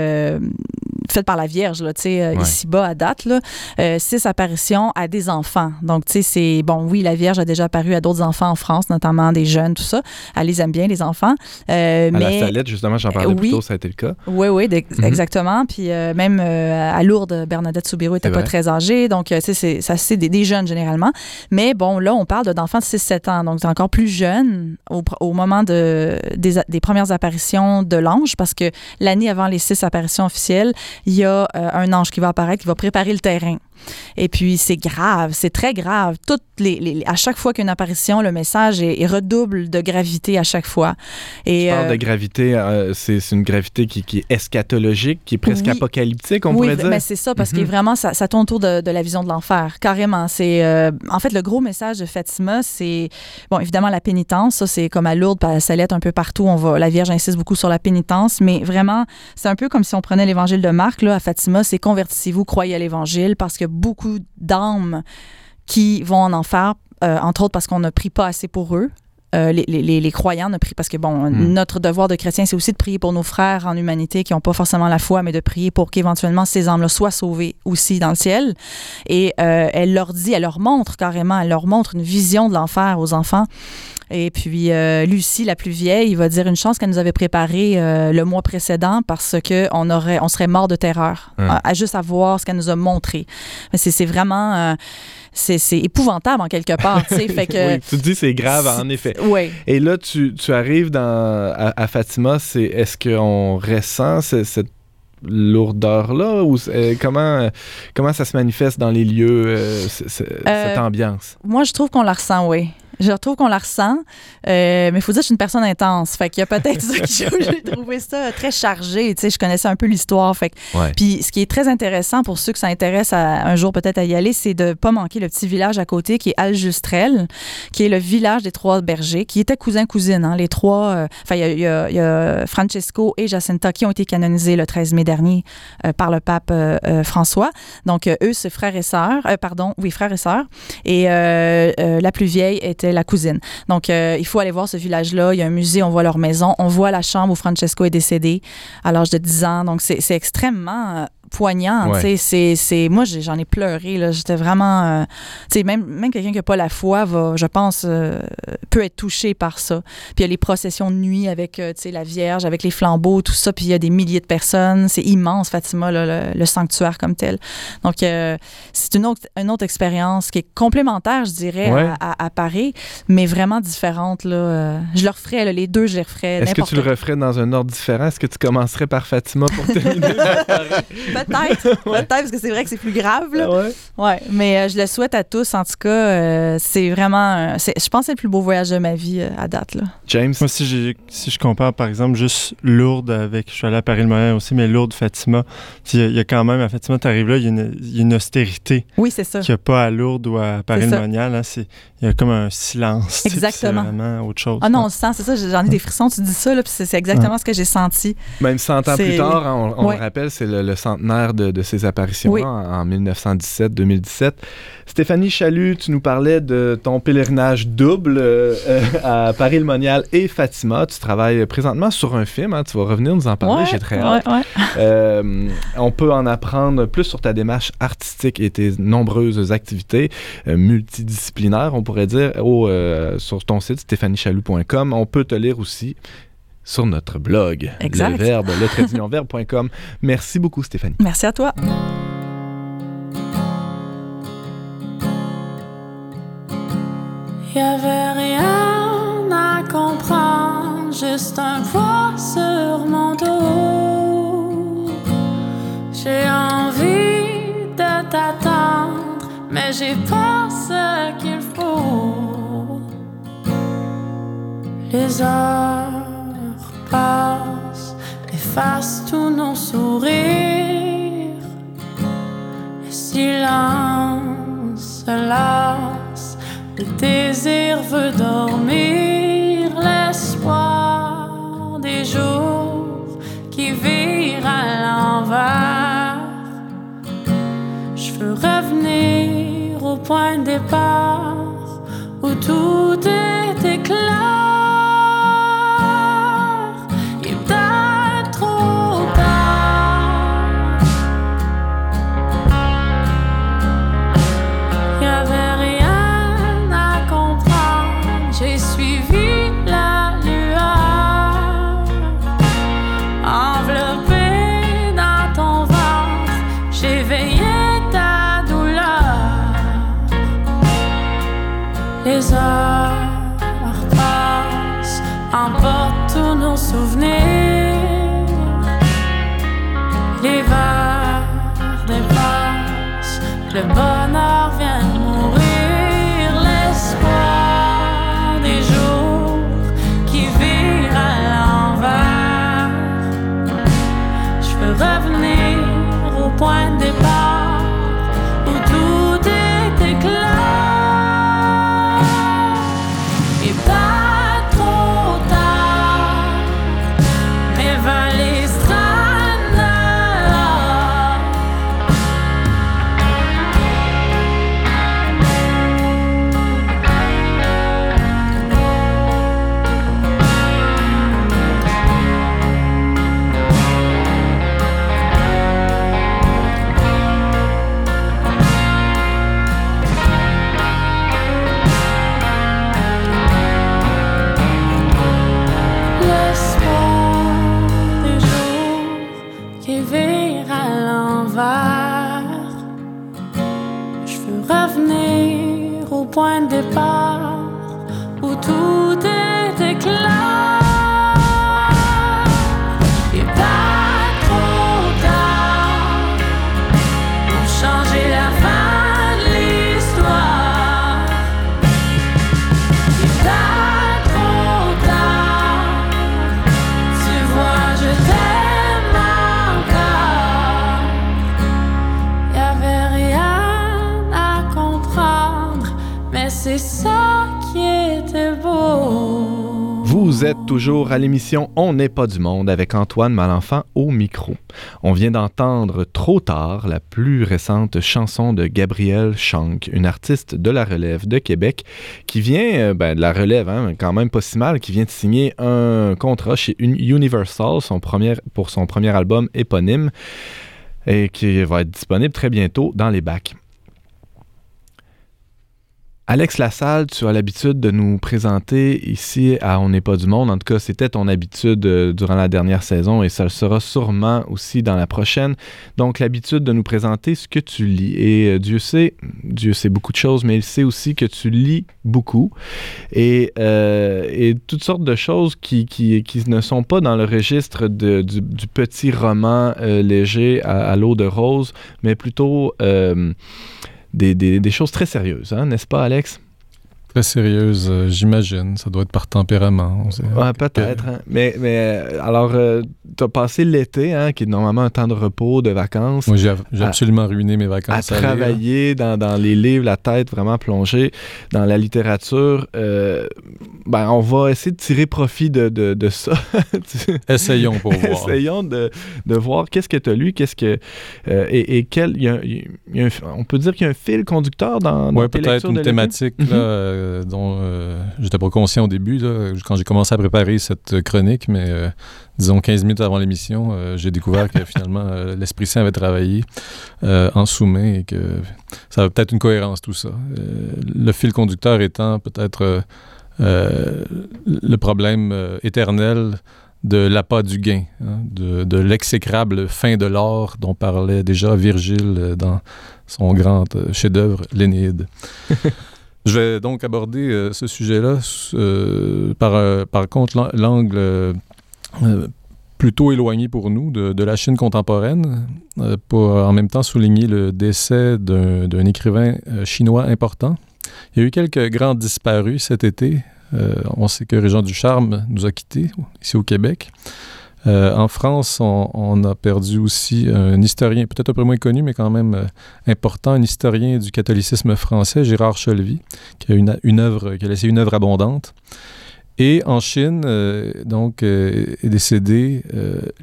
euh, fait par la Vierge, là, euh, Ouais. ici-bas à date, là. Euh, six apparitions à des enfants. Donc, tu sais, c'est bon, oui, la Vierge a déjà apparu à d'autres enfants en France, notamment des jeunes, tout ça. Elle les aime bien, les enfants. Euh, À mais la Salette, justement, j'en parlais Euh, plus oui. tôt, ça a été le cas. oui, oui, Mhm. exactement. Puis euh, même à Lourdes, Bernadette Soubirou était C'est pas très âgée. Donc, tu sais, c'est- ça, c'est des, des jeunes généralement. Mais bon, là, on parle de- d'enfants de 6-7 ans. Donc, c'est encore plus jeune au, moment de, des premières apparitions de l'ange parce que l'année avant les six apparitions officielles, il y a euh, un ange qui va apparaître, qui va préparer le terrain. Et puis, c'est grave, c'est très grave. Toutes les, les- à chaque fois qu'une apparition, le message est, est redouble de gravité à chaque fois. Et, Tu parles euh, de gravité, euh, c'est c'est une gravité qui, qui est eschatologique, qui est presque Oui. apocalyptique, on oui, pourrait dire. mais c'est ça, parce Mhm. que vraiment, ça, ça tourne autour de, de la vision de l'enfer, carrément. C'est, euh, en fait, le gros message de Fatima, c'est, bon, évidemment, la pénitence. Ça, c'est comme à Lourdes, à Salette, un peu partout. On va, la Vierge insiste beaucoup sur la pénitence, mais vraiment, c'est un peu comme si on prenait l'évangile de Marc, là, à Fatima, c'est convertissez-vous, croyez à l'évangile, parce que beaucoup d'âmes qui vont en enfer, euh, entre autres parce qu'on ne prie pas assez pour eux. Euh, les, les- les- les croyants ne prient parce que bon Mm. notre devoir de chrétien c'est aussi de prier pour nos frères en humanité qui n'ont pas forcément la foi mais de prier pour qu'éventuellement ces âmes-là soient sauvées aussi dans le ciel et euh, elle leur dit elle leur montre carrément elle leur montre une vision de l'enfer aux enfants et puis euh, Lucie la plus vieille va dire une chance qu'elle nous avait préparé euh, le mois précédent parce que on aurait on serait mort de terreur à, à juste à voir ce qu'elle nous a montré c'est vraiment euh, c'est épouvantable en quelque part fait que Oui, tu te dis c'est grave, en effet. oui Et là, tu, tu arrives dans, à, à Fatima, c'est est-ce qu'on ressent ce- cette lourdeur-là ou euh, comment, comment ça se manifeste dans les lieux, euh, cette ambiance? Moi, je trouve qu'on la ressent, oui. Je trouve qu'on la ressent, euh, mais il faut dire que je suis une personne intense. Fait qu'il y a peut-être ça qui joue. J'ai trouvé ça très chargé. Tu sais, je connaissais un peu l'histoire. Fait que- Ouais. Puis ce qui est très intéressant pour ceux que ça intéresse à, un jour peut-être à y aller, c'est de pas manquer le petit village à côté qui est Aljustrel, qui est le village des trois bergers, qui étaient cousins-cousines. Hein, les trois, euh, enfin, il y a- y, y Francesco et Jacinta qui ont été canonisés le 13 mai dernier euh, par le pape François. Donc, eux, c'est frères et sœurs. Pardon, oui, frères et sœurs. Et la plus vieille était la cousine. Donc, euh, il faut aller voir ce village-là. Il y a un musée, on voit leur maison, on voit la chambre où Francesco est décédé à l'âge de 10 ans. Donc, c'est extrêmement euh, poignant. Ouais. C'est, c'est, moi, j'ai- j'en ai pleuré. Là. J'étais vraiment. euh, tu sais, même, même quelqu'un qui n'a pas la foi va, je pense, euh, peut être touché par ça. Puis il y a les processions de nuit avec euh, tu sais, la Vierge, avec les flambeaux, tout ça. Puis il y a des milliers de personnes. C'est immense, Fatima, là, le, le sanctuaire comme tel. Donc, euh, c'est une autre, une autre expérience qui est complémentaire, je dirais, Ouais. à, à- à Paris, mais vraiment différente. Là. Je le referais, là, les deux, je les referais. Est-ce que tu le referais dans un ordre différent? Est-ce que tu commencerais par Fatima pour terminer? Peut-être, peut-être, parce que c'est vrai que c'est plus grave. Là. Ouais. Ouais, mais euh, je le souhaite à tous. En tout cas, euh, c'est vraiment, c'est- je pense que c'est le plus beau voyage de ma vie euh, à date. Là. James? Moi, si, j'ai- si je compare, par exemple, juste Lourdes avec, je suis allé à Paris-le-Monial aussi, mais Lourdes, Fatima, il y, a- il y a quand même, à Fatima, tu arrives là, il y, a une- il y a une austérité Oui, c'est ça. qu'il n'y a pas à Lourdes ou à Paris-le-Monial. hein. C'est- Il y a comme un silence. Exactement. C'est vraiment autre chose. Ah non, on le sent, c'est ça, j'en ai des frissons, tu dis ça, là, puis c'est c'est exactement ce que j'ai senti. Même 100 ans plus tard, hein, on, on Ouais. le rappelle, c'est le, le centenaire de, de ses apparitions Oui. en, en 1917-2017. Stéphanie Chalut, tu nous parlais de ton pèlerinage double euh, euh, à Paris-le-Monial et Fatima. Tu travailles présentement sur un film, hein, tu vas revenir nous en parler, Ouais, j'ai très hâte. ouais, ouais. Euh, on peut en apprendre plus sur ta démarche artistique et tes nombreuses activités euh, multidisciplinaires, on pourrait dire, au, sur ton site stéphaniechalou.com. On peut te lire aussi sur notre blog, Exact. le verbe, le. Merci beaucoup, Stéphanie. Merci à toi. Y avait rien à comprendre, juste un poids sur mon dos. J'ai envie de t'attendre, mais j'ai pas ce qu'il faut. Les passent, effacent tous nos sourires. Le silence se lasse, le désir veut dormir, l'espoir des jours qui virent à l'envers. Je veux revenir au point de départ où tout était clair. Toujours à l'émission On n'est pas du monde avec Antoine Malenfant au micro. On vient d'entendre Trop tard, la plus récente chanson de Gabrielle Shank, une artiste de la relève de Québec qui vient, euh, ben, de la relève, hein, quand même pas si mal, qui vient de signer un contrat chez Uni- Universal pour son premier album éponyme. et qui va être disponible très bientôt dans les bacs. Alex Lassalle, tu as l'habitude de nous présenter ici à On n'est pas du monde. En tout cas, c'était ton habitude euh, durant la dernière saison et ça le sera sûrement aussi dans la prochaine. Donc, l'habitude de nous présenter ce que tu lis. Et euh, Dieu sait, Dieu sait beaucoup de choses, mais il sait aussi que tu lis beaucoup et, euh, toutes sortes de choses qui, ne sont pas dans le registre du, petit roman léger à, l'eau de rose, mais plutôt des, des- des choses très sérieuses, hein, n'est-ce pas, Alex? Très sérieuse, euh, j'imagine. Ça doit être par tempérament. Ouais, peut-être. hein. Mais, mais euh, alors, tu as passé l'été, hein, qui est normalement un temps de repos, de vacances, Moi, j'ai absolument ruiné mes vacances. à travailler dans, dans les livres, la tête vraiment plongée dans la littérature. Euh, ben, on va essayer de tirer profit de, de, de ça. Essayons pour voir. Essayons de, de voir qu'est-ce que tu as lu, qu'est-ce que. euh, et, et quel. y a- il y a un- on peut dire qu'il y a un fil conducteur dans, tes peut-être une de thématique là, euh, dont euh, j'étais pas conscient au début, quand j'ai commencé à préparer cette chronique, mais euh, disons 15 minutes avant l'émission, euh, j'ai découvert que finalement l'Esprit Saint avait travaillé en sous-main et que ça avait peut-être une cohérence tout ça. Le fil conducteur étant peut-être le problème éternel de l'appât du gain, hein, de, de l'exécrable fin de l'or dont parlait déjà Virgile dans son grand chef-d'œuvre, l'Énéide. Je vais donc aborder euh, ce sujet-là euh, par, euh, par contre l'an- l'angle plutôt éloigné pour nous de, de la Chine contemporaine, pour en même temps souligner le décès d'un écrivain chinois important. Il y a eu quelques grands disparus cet été. On sait que Régent Ducharme nous a quittés ici au Québec. Euh, en France, on, a perdu aussi un historien, peut-être un peu moins connu, mais quand même euh, important, un historien du catholicisme français, Gérard Cholvy, qui a, une, œuvre, qui a laissé une œuvre abondante. Et en Chine, euh, donc, est décédé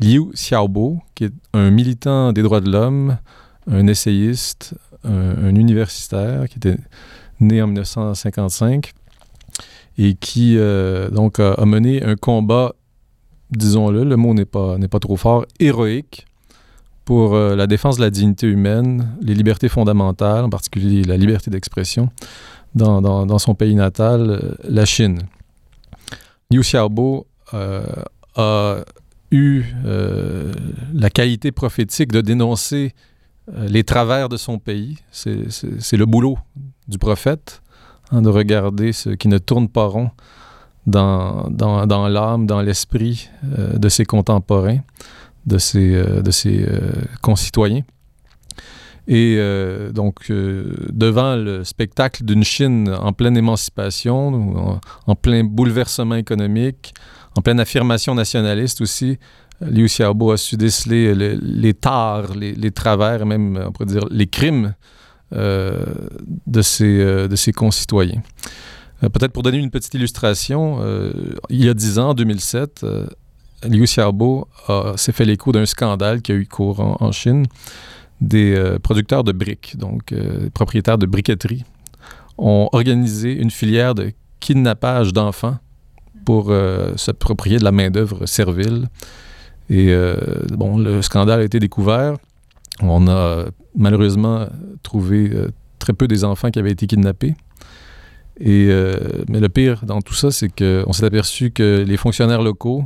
Liu Xiaobo, qui est un militant des droits de l'homme, un essayiste, un, un universitaire, qui était né en 1955 et qui donc a, a mené un combat, disons-le, le mot n'est pas, n'est pas trop fort, héroïque pour euh, la défense de la dignité humaine, les libertés fondamentales, en particulier la liberté d'expression, dans, dans- son pays natal, euh, la Chine. Liu Xiaobo euh, a eu la qualité prophétique de dénoncer les travers de son pays. C'est le boulot du prophète, hein, de regarder ce qui ne tourne pas rond dans, dans, dans l'âme, dans l'esprit euh, de ses contemporains, de ses, euh, de ses euh, concitoyens. Et donc, devant le spectacle d'une Chine en pleine émancipation, en, plein bouleversement économique, en pleine affirmation nationaliste aussi, Liu Xiaobo a su déceler le- les tares, les, les travers, même, on pourrait dire, les crimes de, ses, de ses concitoyens. Euh, Peut-être pour donner une petite illustration, euh, il y a dix ans, en 2007, euh, Liu Xiaobo s'est fait l'écho d'un scandale qui a eu cours en, Chine. Des producteurs de briques, donc propriétaires de briqueteries, ont organisé une filière de kidnappage d'enfants pour euh, s'approprier de la main-d'œuvre servile. Et bon, le scandale a été découvert. On a malheureusement trouvé très peu des enfants qui avaient été kidnappés. Euh, mais le pire dans tout ça, c'est qu'on s'est aperçu que les fonctionnaires locaux,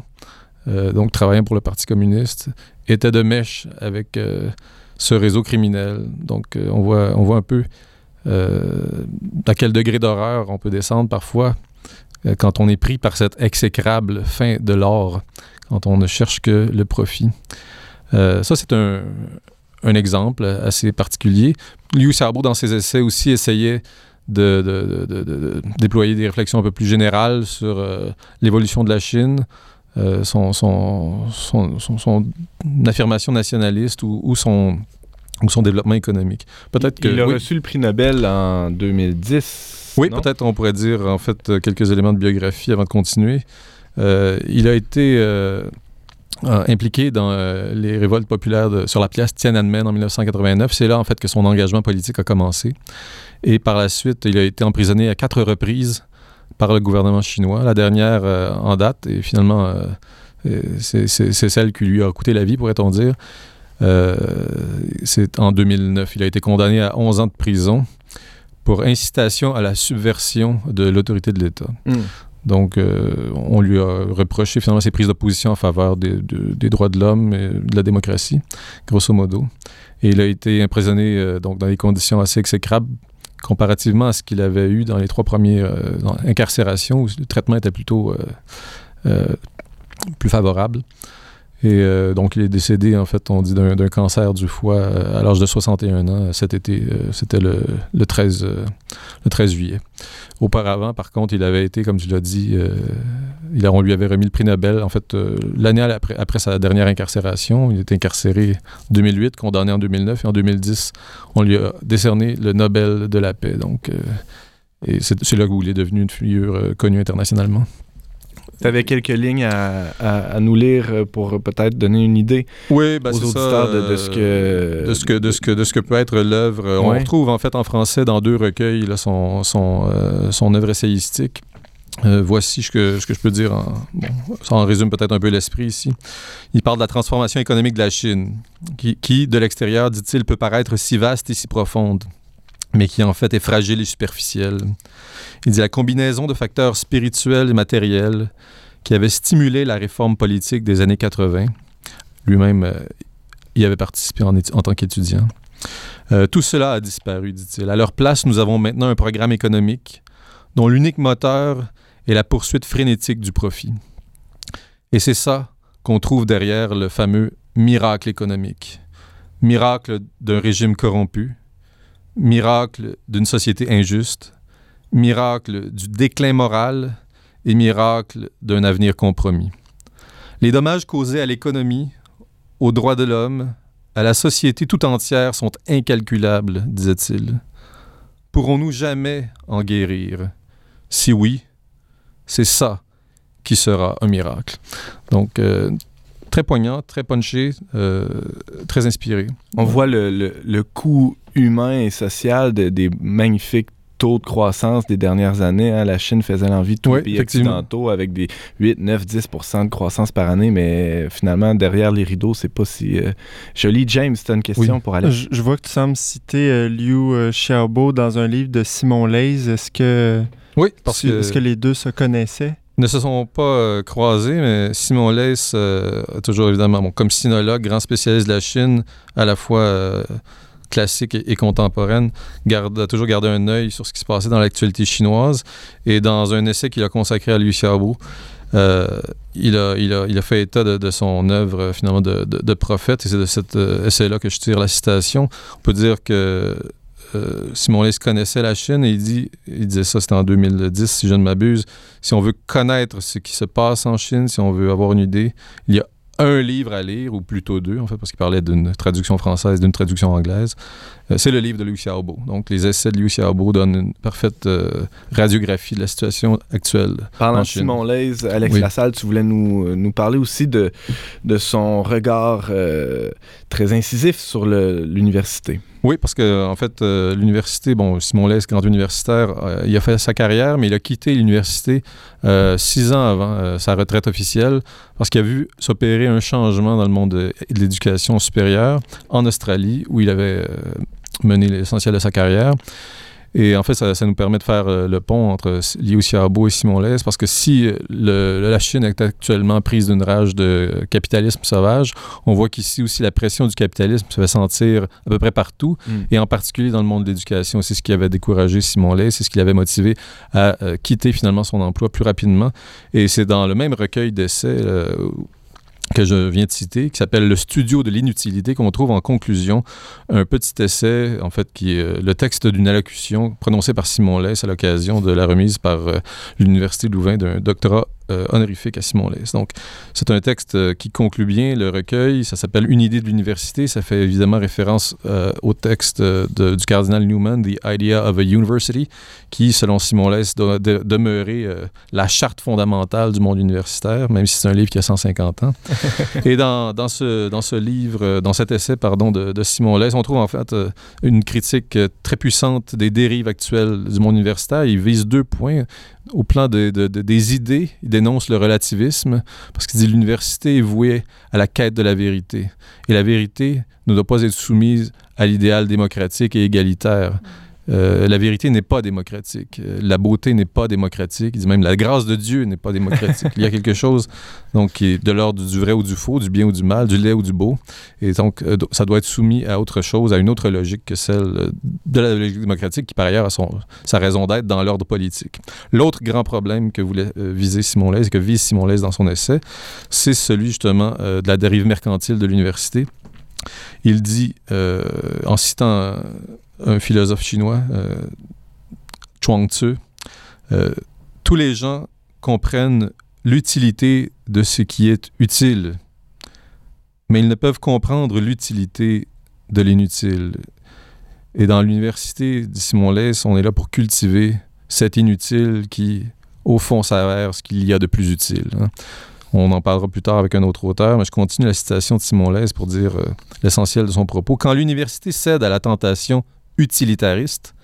euh, donc travaillant pour le Parti communiste, étaient de mèche avec euh, ce réseau criminel. Donc on, voit, on voit un peu à quel degré d'horreur on peut descendre parfois quand on est pris par cette exécrable fin de l'or, quand on ne cherche que le profit. Ça, c'est un, exemple assez particulier. Liu Xiaobo, dans ses essais aussi, essayait de, de- de- de- de déployer des réflexions un peu plus générales sur euh, l'évolution de la Chine, euh, son, son, son, son- son affirmation nationaliste ou, ou son, ou son développement économique. Peut-être que... Il a oui. reçu le prix Nobel en 2010. Oui, peut-être on pourrait dire en fait euh, quelques éléments de biographie avant de continuer. Il a été impliqué dans euh, les révoltes populaires sur la place Tiananmen en 1989. C'est là en fait que son engagement politique a commencé. Et par la suite, il a été emprisonné à quatre reprises par le gouvernement chinois. La dernière euh, en date, et finalement, euh, c'est celle qui lui a coûté la vie, pourrait-on dire. C'est en 2009. Il a été condamné à 11 ans de prison pour incitation à la subversion de l'autorité de l'État. Hmm. Donc, euh, on lui a reproché finalement ses prises de position en faveur des, de- des droits de l'homme et de la démocratie, grosso modo. Et il a été emprisonné euh, donc dans des conditions assez exécrables comparativement à ce qu'il avait eu dans les trois premières euh, incarcérations où le traitement était plutôt plus favorable. Et euh, donc, il est décédé, en fait, on dit, d'un cancer du foie euh, à l'âge de 61 ans cet été. euh, C'était le, le 13, euh, le 13 juillet. Auparavant, par contre, il avait été, comme tu l'as dit, il on lui avait remis le prix Nobel, en fait, l'année après, sa dernière incarcération. Il était incarcéré en 2008, condamné en 2009, et en 2010, on lui a décerné le Nobel de la paix. Donc, et c'est là où il est devenu une figure connue internationalement. Tu avais quelques lignes à, à- à nous lire pour peut-être donner une idée Oui, ben aux ça, auditeurs de, de ce que... de ce que de ce que de ce que peut être l'œuvre. On retrouve en fait en français dans deux recueils là, son son euh, son œuvre essayistique. Euh, voici ce que, ce que je peux dire. En, bon, ça en résume peut-être un peu l'esprit ici. Il parle de la transformation économique de la Chine, qui, qui de l'extérieur, dit-il, peut paraître si vaste et si profonde, mais qui en fait est fragile et superficielle. Il dit la combinaison de facteurs spirituels et matériels qui avaient stimulé la réforme politique des années 80. Lui-même euh, y avait participé en tant qu'étudiant. Euh, tout cela a disparu, dit-il. À leur place, nous avons maintenant un programme économique dont l'unique moteur est la poursuite frénétique du profit. Et c'est ça qu'on trouve derrière le fameux miracle économique. Miracle d'un régime corrompu, miracle d'une société injuste, miracle du déclin moral et miracle d'un avenir compromis. Les dommages causés à l'économie, aux droits de l'homme, à la société tout entière sont incalculables, disait-il. Pourrons-nous jamais en guérir? Si oui, c'est ça qui sera un miracle. Donc, euh, très poignant, très punché, euh, très inspiré. On voit le, le- le coût humain et social de- des magnifiques taux de croissance des dernières années. hein. La Chine faisait l'envie de tous Oui, les pays occidentaux avec des 8, 9, 10% de croissance par année, mais finalement, derrière les rideaux, c'est pas si euh, joli. James, tu as une question Oui. pour aller. Je, je vois que tu sembles citer euh, Liu euh, Xiaobo dans un livre de Simon Leys. Est-ce que, Oui, parce que, est-ce que les deux se connaissaient? Ne se sont pas euh, croisés, mais Simon Leys euh, toujours évidemment, comme sinologue, grand spécialiste de la Chine, à la fois euh, classique et, contemporaine, garde, a toujours gardé un œil sur ce qui se passait dans l'actualité chinoise. Et dans un essai qu'il a consacré à Liu Xiaobo, il, a, il, a, il a fait état de, de son œuvre finalement de, de- de prophète, et c'est de cet essai-là que je tire la citation. On peut dire que euh, Simon Leys connaissait la Chine et il, dit, il disait ça, c'était en 2010, si je ne m'abuse. Si on veut connaître ce qui se passe en Chine, si on veut avoir une idée, il y a un livre à lire, ou plutôt deux, en fait, parce qu'il parlait d'une traduction française, d'une traduction anglaise. Euh, c'est le livre de Liu Xiaobo. Donc, les essais de Liu Xiaobo donnent une parfaite euh, radiographie de la situation actuelle. Parlant en Chine. Simon Leys, Alex Oui. Lassalle, tu voulais nous, nous parler aussi de, de son regard euh, très incisif sur l'université. Oui, parce que en fait, euh, l'université, bon, Simon Leys, grand universitaire, euh, il a fait sa carrière, mais il a quitté l'université euh, six ans avant sa retraite officielle, parce qu'il a vu s'opérer un changement dans le monde de, l'éducation supérieure en Australie, où il avait mené l'essentiel de sa carrière. Et en fait, ça, ça nous permet de faire euh, le pont entre Liu Xiaobo et Simon Leys, parce que si euh, le- la Chine est actuellement prise d'une rage de capitalisme sauvage, on voit qu'ici aussi la pression du capitalisme se fait sentir à peu près partout, Mm. et en particulier dans le monde de l'éducation. C'est ce qui avait découragé Simon Leys, c'est ce qui l'avait motivé à euh, quitter finalement son emploi plus rapidement. Et c'est dans le même recueil d'essais euh, que je viens de citer, qui s'appelle Le studio de l'inutilité, qu'on trouve en conclusion un petit essai, en fait, qui est euh, le texte d'une allocution prononcée par Simon Leys à l'occasion de la remise par euh, l'Université Louvain d'un doctorat honorifique à Simon Leys. Donc, c'est un texte euh, qui conclut bien le recueil. Ça s'appelle Une idée de l'université. Ça fait évidemment référence euh, au texte euh, de- du cardinal Newman, The Idea of a University, qui, selon Simon Leys, doit de- demeurer euh, la charte fondamentale du monde universitaire, même si c'est un livre qui a 150 ans. Et dans, dans, ce, dans ce livre, euh, dans cet essai, pardon, de, de Simon Leys, on trouve en fait euh, une critique euh, très puissante des dérives actuelles du monde universitaire. Il vise deux points. Au plan de- de- de- des idées, il dénonce le relativisme parce qu'il dit l'université est vouée à la quête de la vérité. Et la vérité ne doit pas être soumise à l'idéal démocratique et égalitaire. Euh, la vérité n'est pas démocratique. Euh, La beauté n'est pas démocratique. Il dit même la grâce de Dieu n'est pas démocratique. Il y a quelque chose donc, qui est de l'ordre du vrai ou du faux, du bien ou du mal, du laid ou du beau. Et donc, euh, ça doit être soumis à autre chose, à une autre logique que celle de la logique démocratique, qui par ailleurs a son, sa raison d'être dans l'ordre politique. L'autre grand problème que voulait viser Simon et que vise Simon Leys dans son essai, c'est celui justement de la dérive mercantile de l'université. Il dit, en citant un, philosophe chinois, euh, Chuang Tzu, euh, tous les gens comprennent l'utilité de ce qui est utile, mais ils ne peuvent comprendre l'utilité de l'inutile. Et dans l'université, dit Simon Leys, on est là pour cultiver cet inutile qui, au fond, s'avère ce qu'il y a de plus utile. hein. On en parlera plus tard avec un autre auteur, mais je continue la citation de Simon Leys pour dire euh, l'essentiel de son propos. Quand l'université cède à la tentation utilitariste,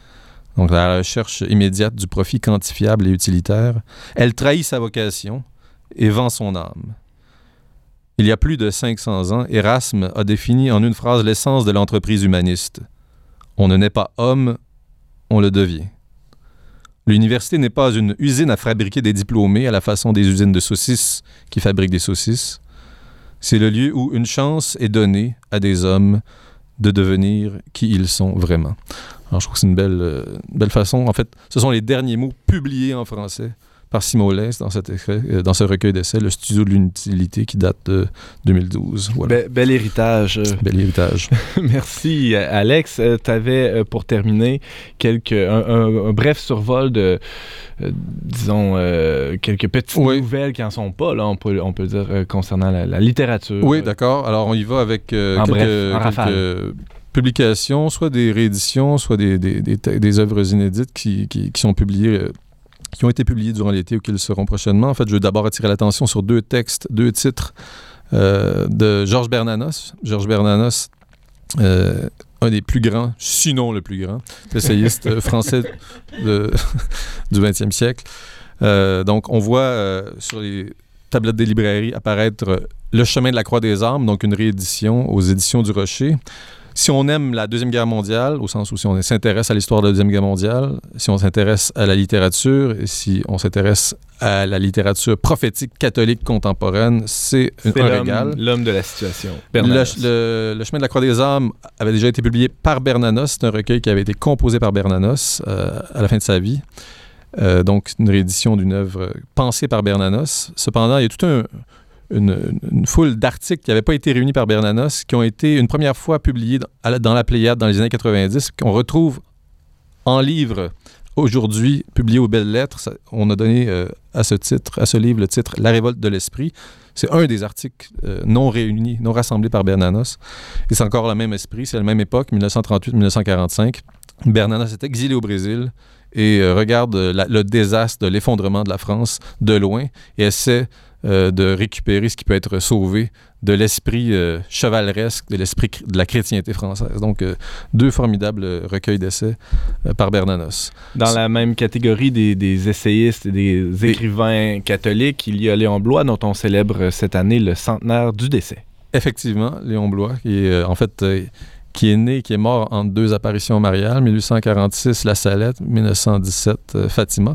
donc la recherche immédiate du profit quantifiable et utilitaire, elle trahit sa vocation et vend son âme. Il y a plus de 500 ans, Erasme a défini en une phrase l'essence de l'entreprise humaniste. On ne naît pas homme, on le devient. L'université n'est pas une usine à fabriquer des diplômés à la façon des usines de saucisses qui fabriquent des saucisses. C'est le lieu où une chance est donnée à des hommes de devenir qui ils sont vraiment. Alors, je trouve que c'est une belle, euh, belle façon. En fait, ce sont les derniers mots publiés en français par dans, cet extrait- euh, dans ce recueil d'essais, Le studio de l'utilité, qui date de 2012. Voilà. Be- bel héritage. euh, Bel héritage. Merci, euh, Alex. tu avais, pour terminer, quelques, un, un- un bref survol de, euh, disons, euh, quelques petites Oui. nouvelles qui n'en sont pas, là, on peut, on peut dire, euh, concernant la, la littérature. Oui, d'accord. Alors, on y va avec euh, En quelques, bref, en rafale. quelques publications, soit des rééditions, soit des, des, des, te- des œuvres inédites qui, qui, qui sont publiées, euh, qui ont été publiées durant l'été ou qui le seront prochainement. En fait, je veux d'abord attirer l'attention sur deux textes, deux titres euh, de Georges Bernanos. Georges Bernanos, euh, un des plus grands, sinon le plus grand, essayiste euh, français du 20e siècle. Donc, on voit sur les tablettes des librairies apparaître Le chemin de la croix des armes, donc une réédition aux éditions du Rocher. Si on aime la Deuxième Guerre mondiale, au sens où si on s'intéresse à l'histoire de la Deuxième Guerre mondiale, si on s'intéresse à la littérature et si on s'intéresse à la littérature prophétique catholique contemporaine, c'est un régal. l'homme de la situation. Le, Bernanos. le- Le chemin de la croix des armes avait déjà été publié par Bernanos. C'est un recueil qui avait été composé par Bernanos euh, à la fin de sa vie. Euh, donc, une réédition d'une œuvre pensée par Bernanos. Cependant, il y a toute un- une, foule d'articles qui n'avaient pas été réunis par Bernanos, qui ont été une première fois publiés dans, la- Pléiade dans les années 90, qu'on retrouve en livre aujourd'hui, publié aux belles lettres. On a donné euh, à ce titre, à ce livre, le titre La révolte de l'esprit. C'est un des articles euh, non réunis, non rassemblés par Bernanos. Et c'est encore le même esprit, c'est la même époque, 1938-1945. Bernanos est exilé au Brésil et euh, regarde le désastre de l'effondrement de la France de loin et essaie de récupérer ce qui peut être sauvé de l'esprit euh, chevaleresque, de l'esprit de la chrétienté française. Donc, euh, deux formidables euh, recueils d'essais euh, par Bernanos. Dans la même catégorie des, des essayistes et des écrivains catholiques, il y a Léon Blois, dont on célèbre cette année le centenaire du décès. Effectivement, Léon Blois, qui est euh, en fait euh, qui est né, qui est mort entre deux apparitions mariales, 1846 La Salette, 1917 euh, Fatima.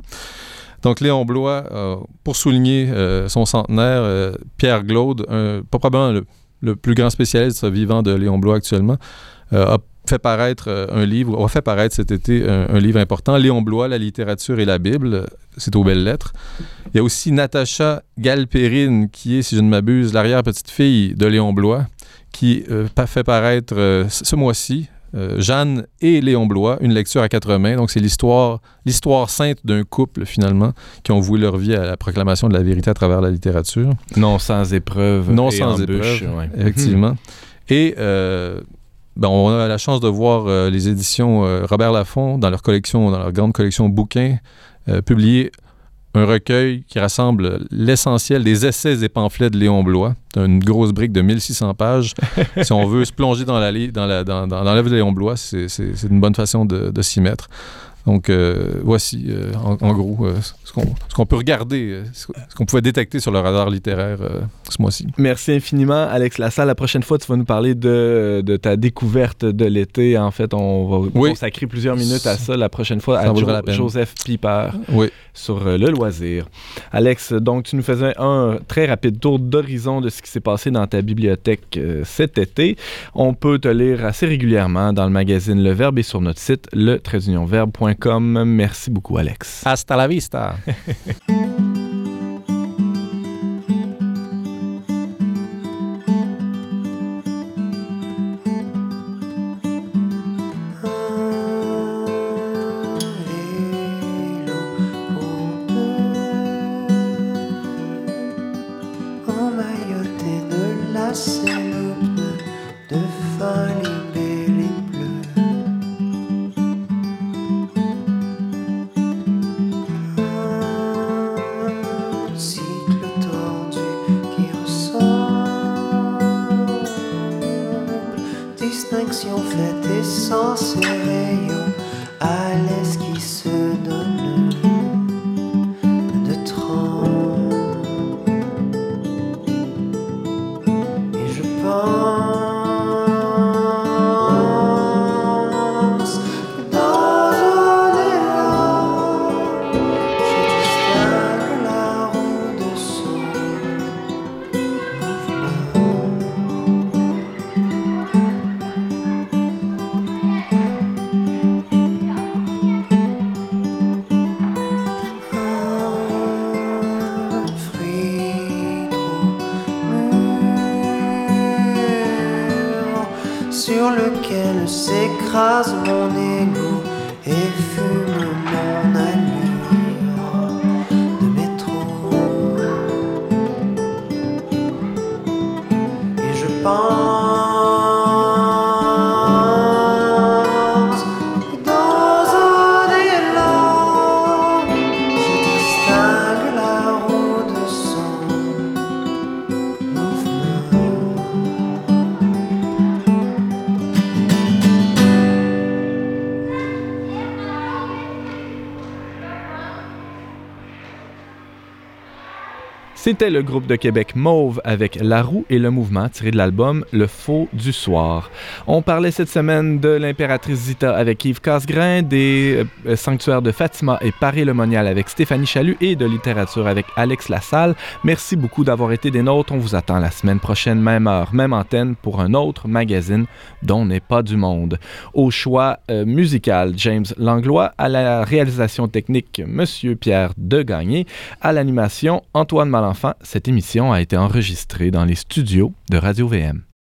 Donc Léon Blois, euh, pour souligner euh, son centenaire, euh, Pierre Glaude, pas probablement le, plus grand spécialiste vivant de Léon Blois actuellement, a fait paraître un livre, a fait paraître cet été un, livre important, Léon Blois, la littérature et la Bible. C'est aux belles lettres. Il y a aussi Natacha Galpérine, qui est, si je ne m'abuse, l'arrière-petite-fille de Léon Blois, qui pa- fait paraître ce mois-ci, euh, Jeanne et Léon Blois, une lecture à quatre mains. Donc, c'est l'histoire, l'histoire sainte d'un couple, finalement, qui ont voué leur vie à la proclamation de la vérité à travers la littérature. Non sans épreuve. Non et sans embûche, épreuve, ouais. effectivement. Et euh, ben, on a la chance de voir euh, les éditions Robert Laffont dans leur collection, dans leur grande collection bouquins, publier un recueil qui rassemble l'essentiel des essais et pamphlets de Léon Blois. C'est une grosse brique de 1600 pages. si on veut se plonger dans la dans la- dans, dans- dans l'œuvre de Léon Blois, c'est une bonne façon de, de s'y mettre. Donc, euh, voici, euh, en, en gros, euh, ce qu'on peut regarder, euh, ce qu'on pouvait détecter sur le radar littéraire ce mois-ci. Merci infiniment, Alex Lassalle. La prochaine fois, tu vas nous parler de, de ta découverte de l'été. En fait, on va Oui. consacrer plusieurs minutes à ça la prochaine fois Ça à vaudra la peine. Joseph Piper Oui. Sur euh, le loisir. Alex, donc tu nous faisais un très rapide tour d'horizon de ce qui s'est passé dans ta bibliothèque euh, cet été. On peut te lire assez régulièrement dans le magazine Le Verbe et sur notre site le. Merci beaucoup, Alex. Hasta la vista! C'était le groupe de Québec Mauve avec La Roue et le Mouvement tiré de l'album Le Faux du Soir. On parlait cette semaine de l'impératrice Zita avec Yves Casgrain, des euh, sanctuaires de Fatima et Paris-le-Monial avec Stéphanie Chalut et de littérature avec Alex Lassalle. Merci beaucoup d'avoir été des nôtres. On vous attend la semaine prochaine, même heure, même antenne pour un autre magazine dont n'est pas du monde. Au choix euh, musical, James Langlois, à la réalisation technique, Monsieur Pierre Degagné, à l'animation, Antoine Malenfant. Cette émission a été enregistrée dans les studios de Radio-VM.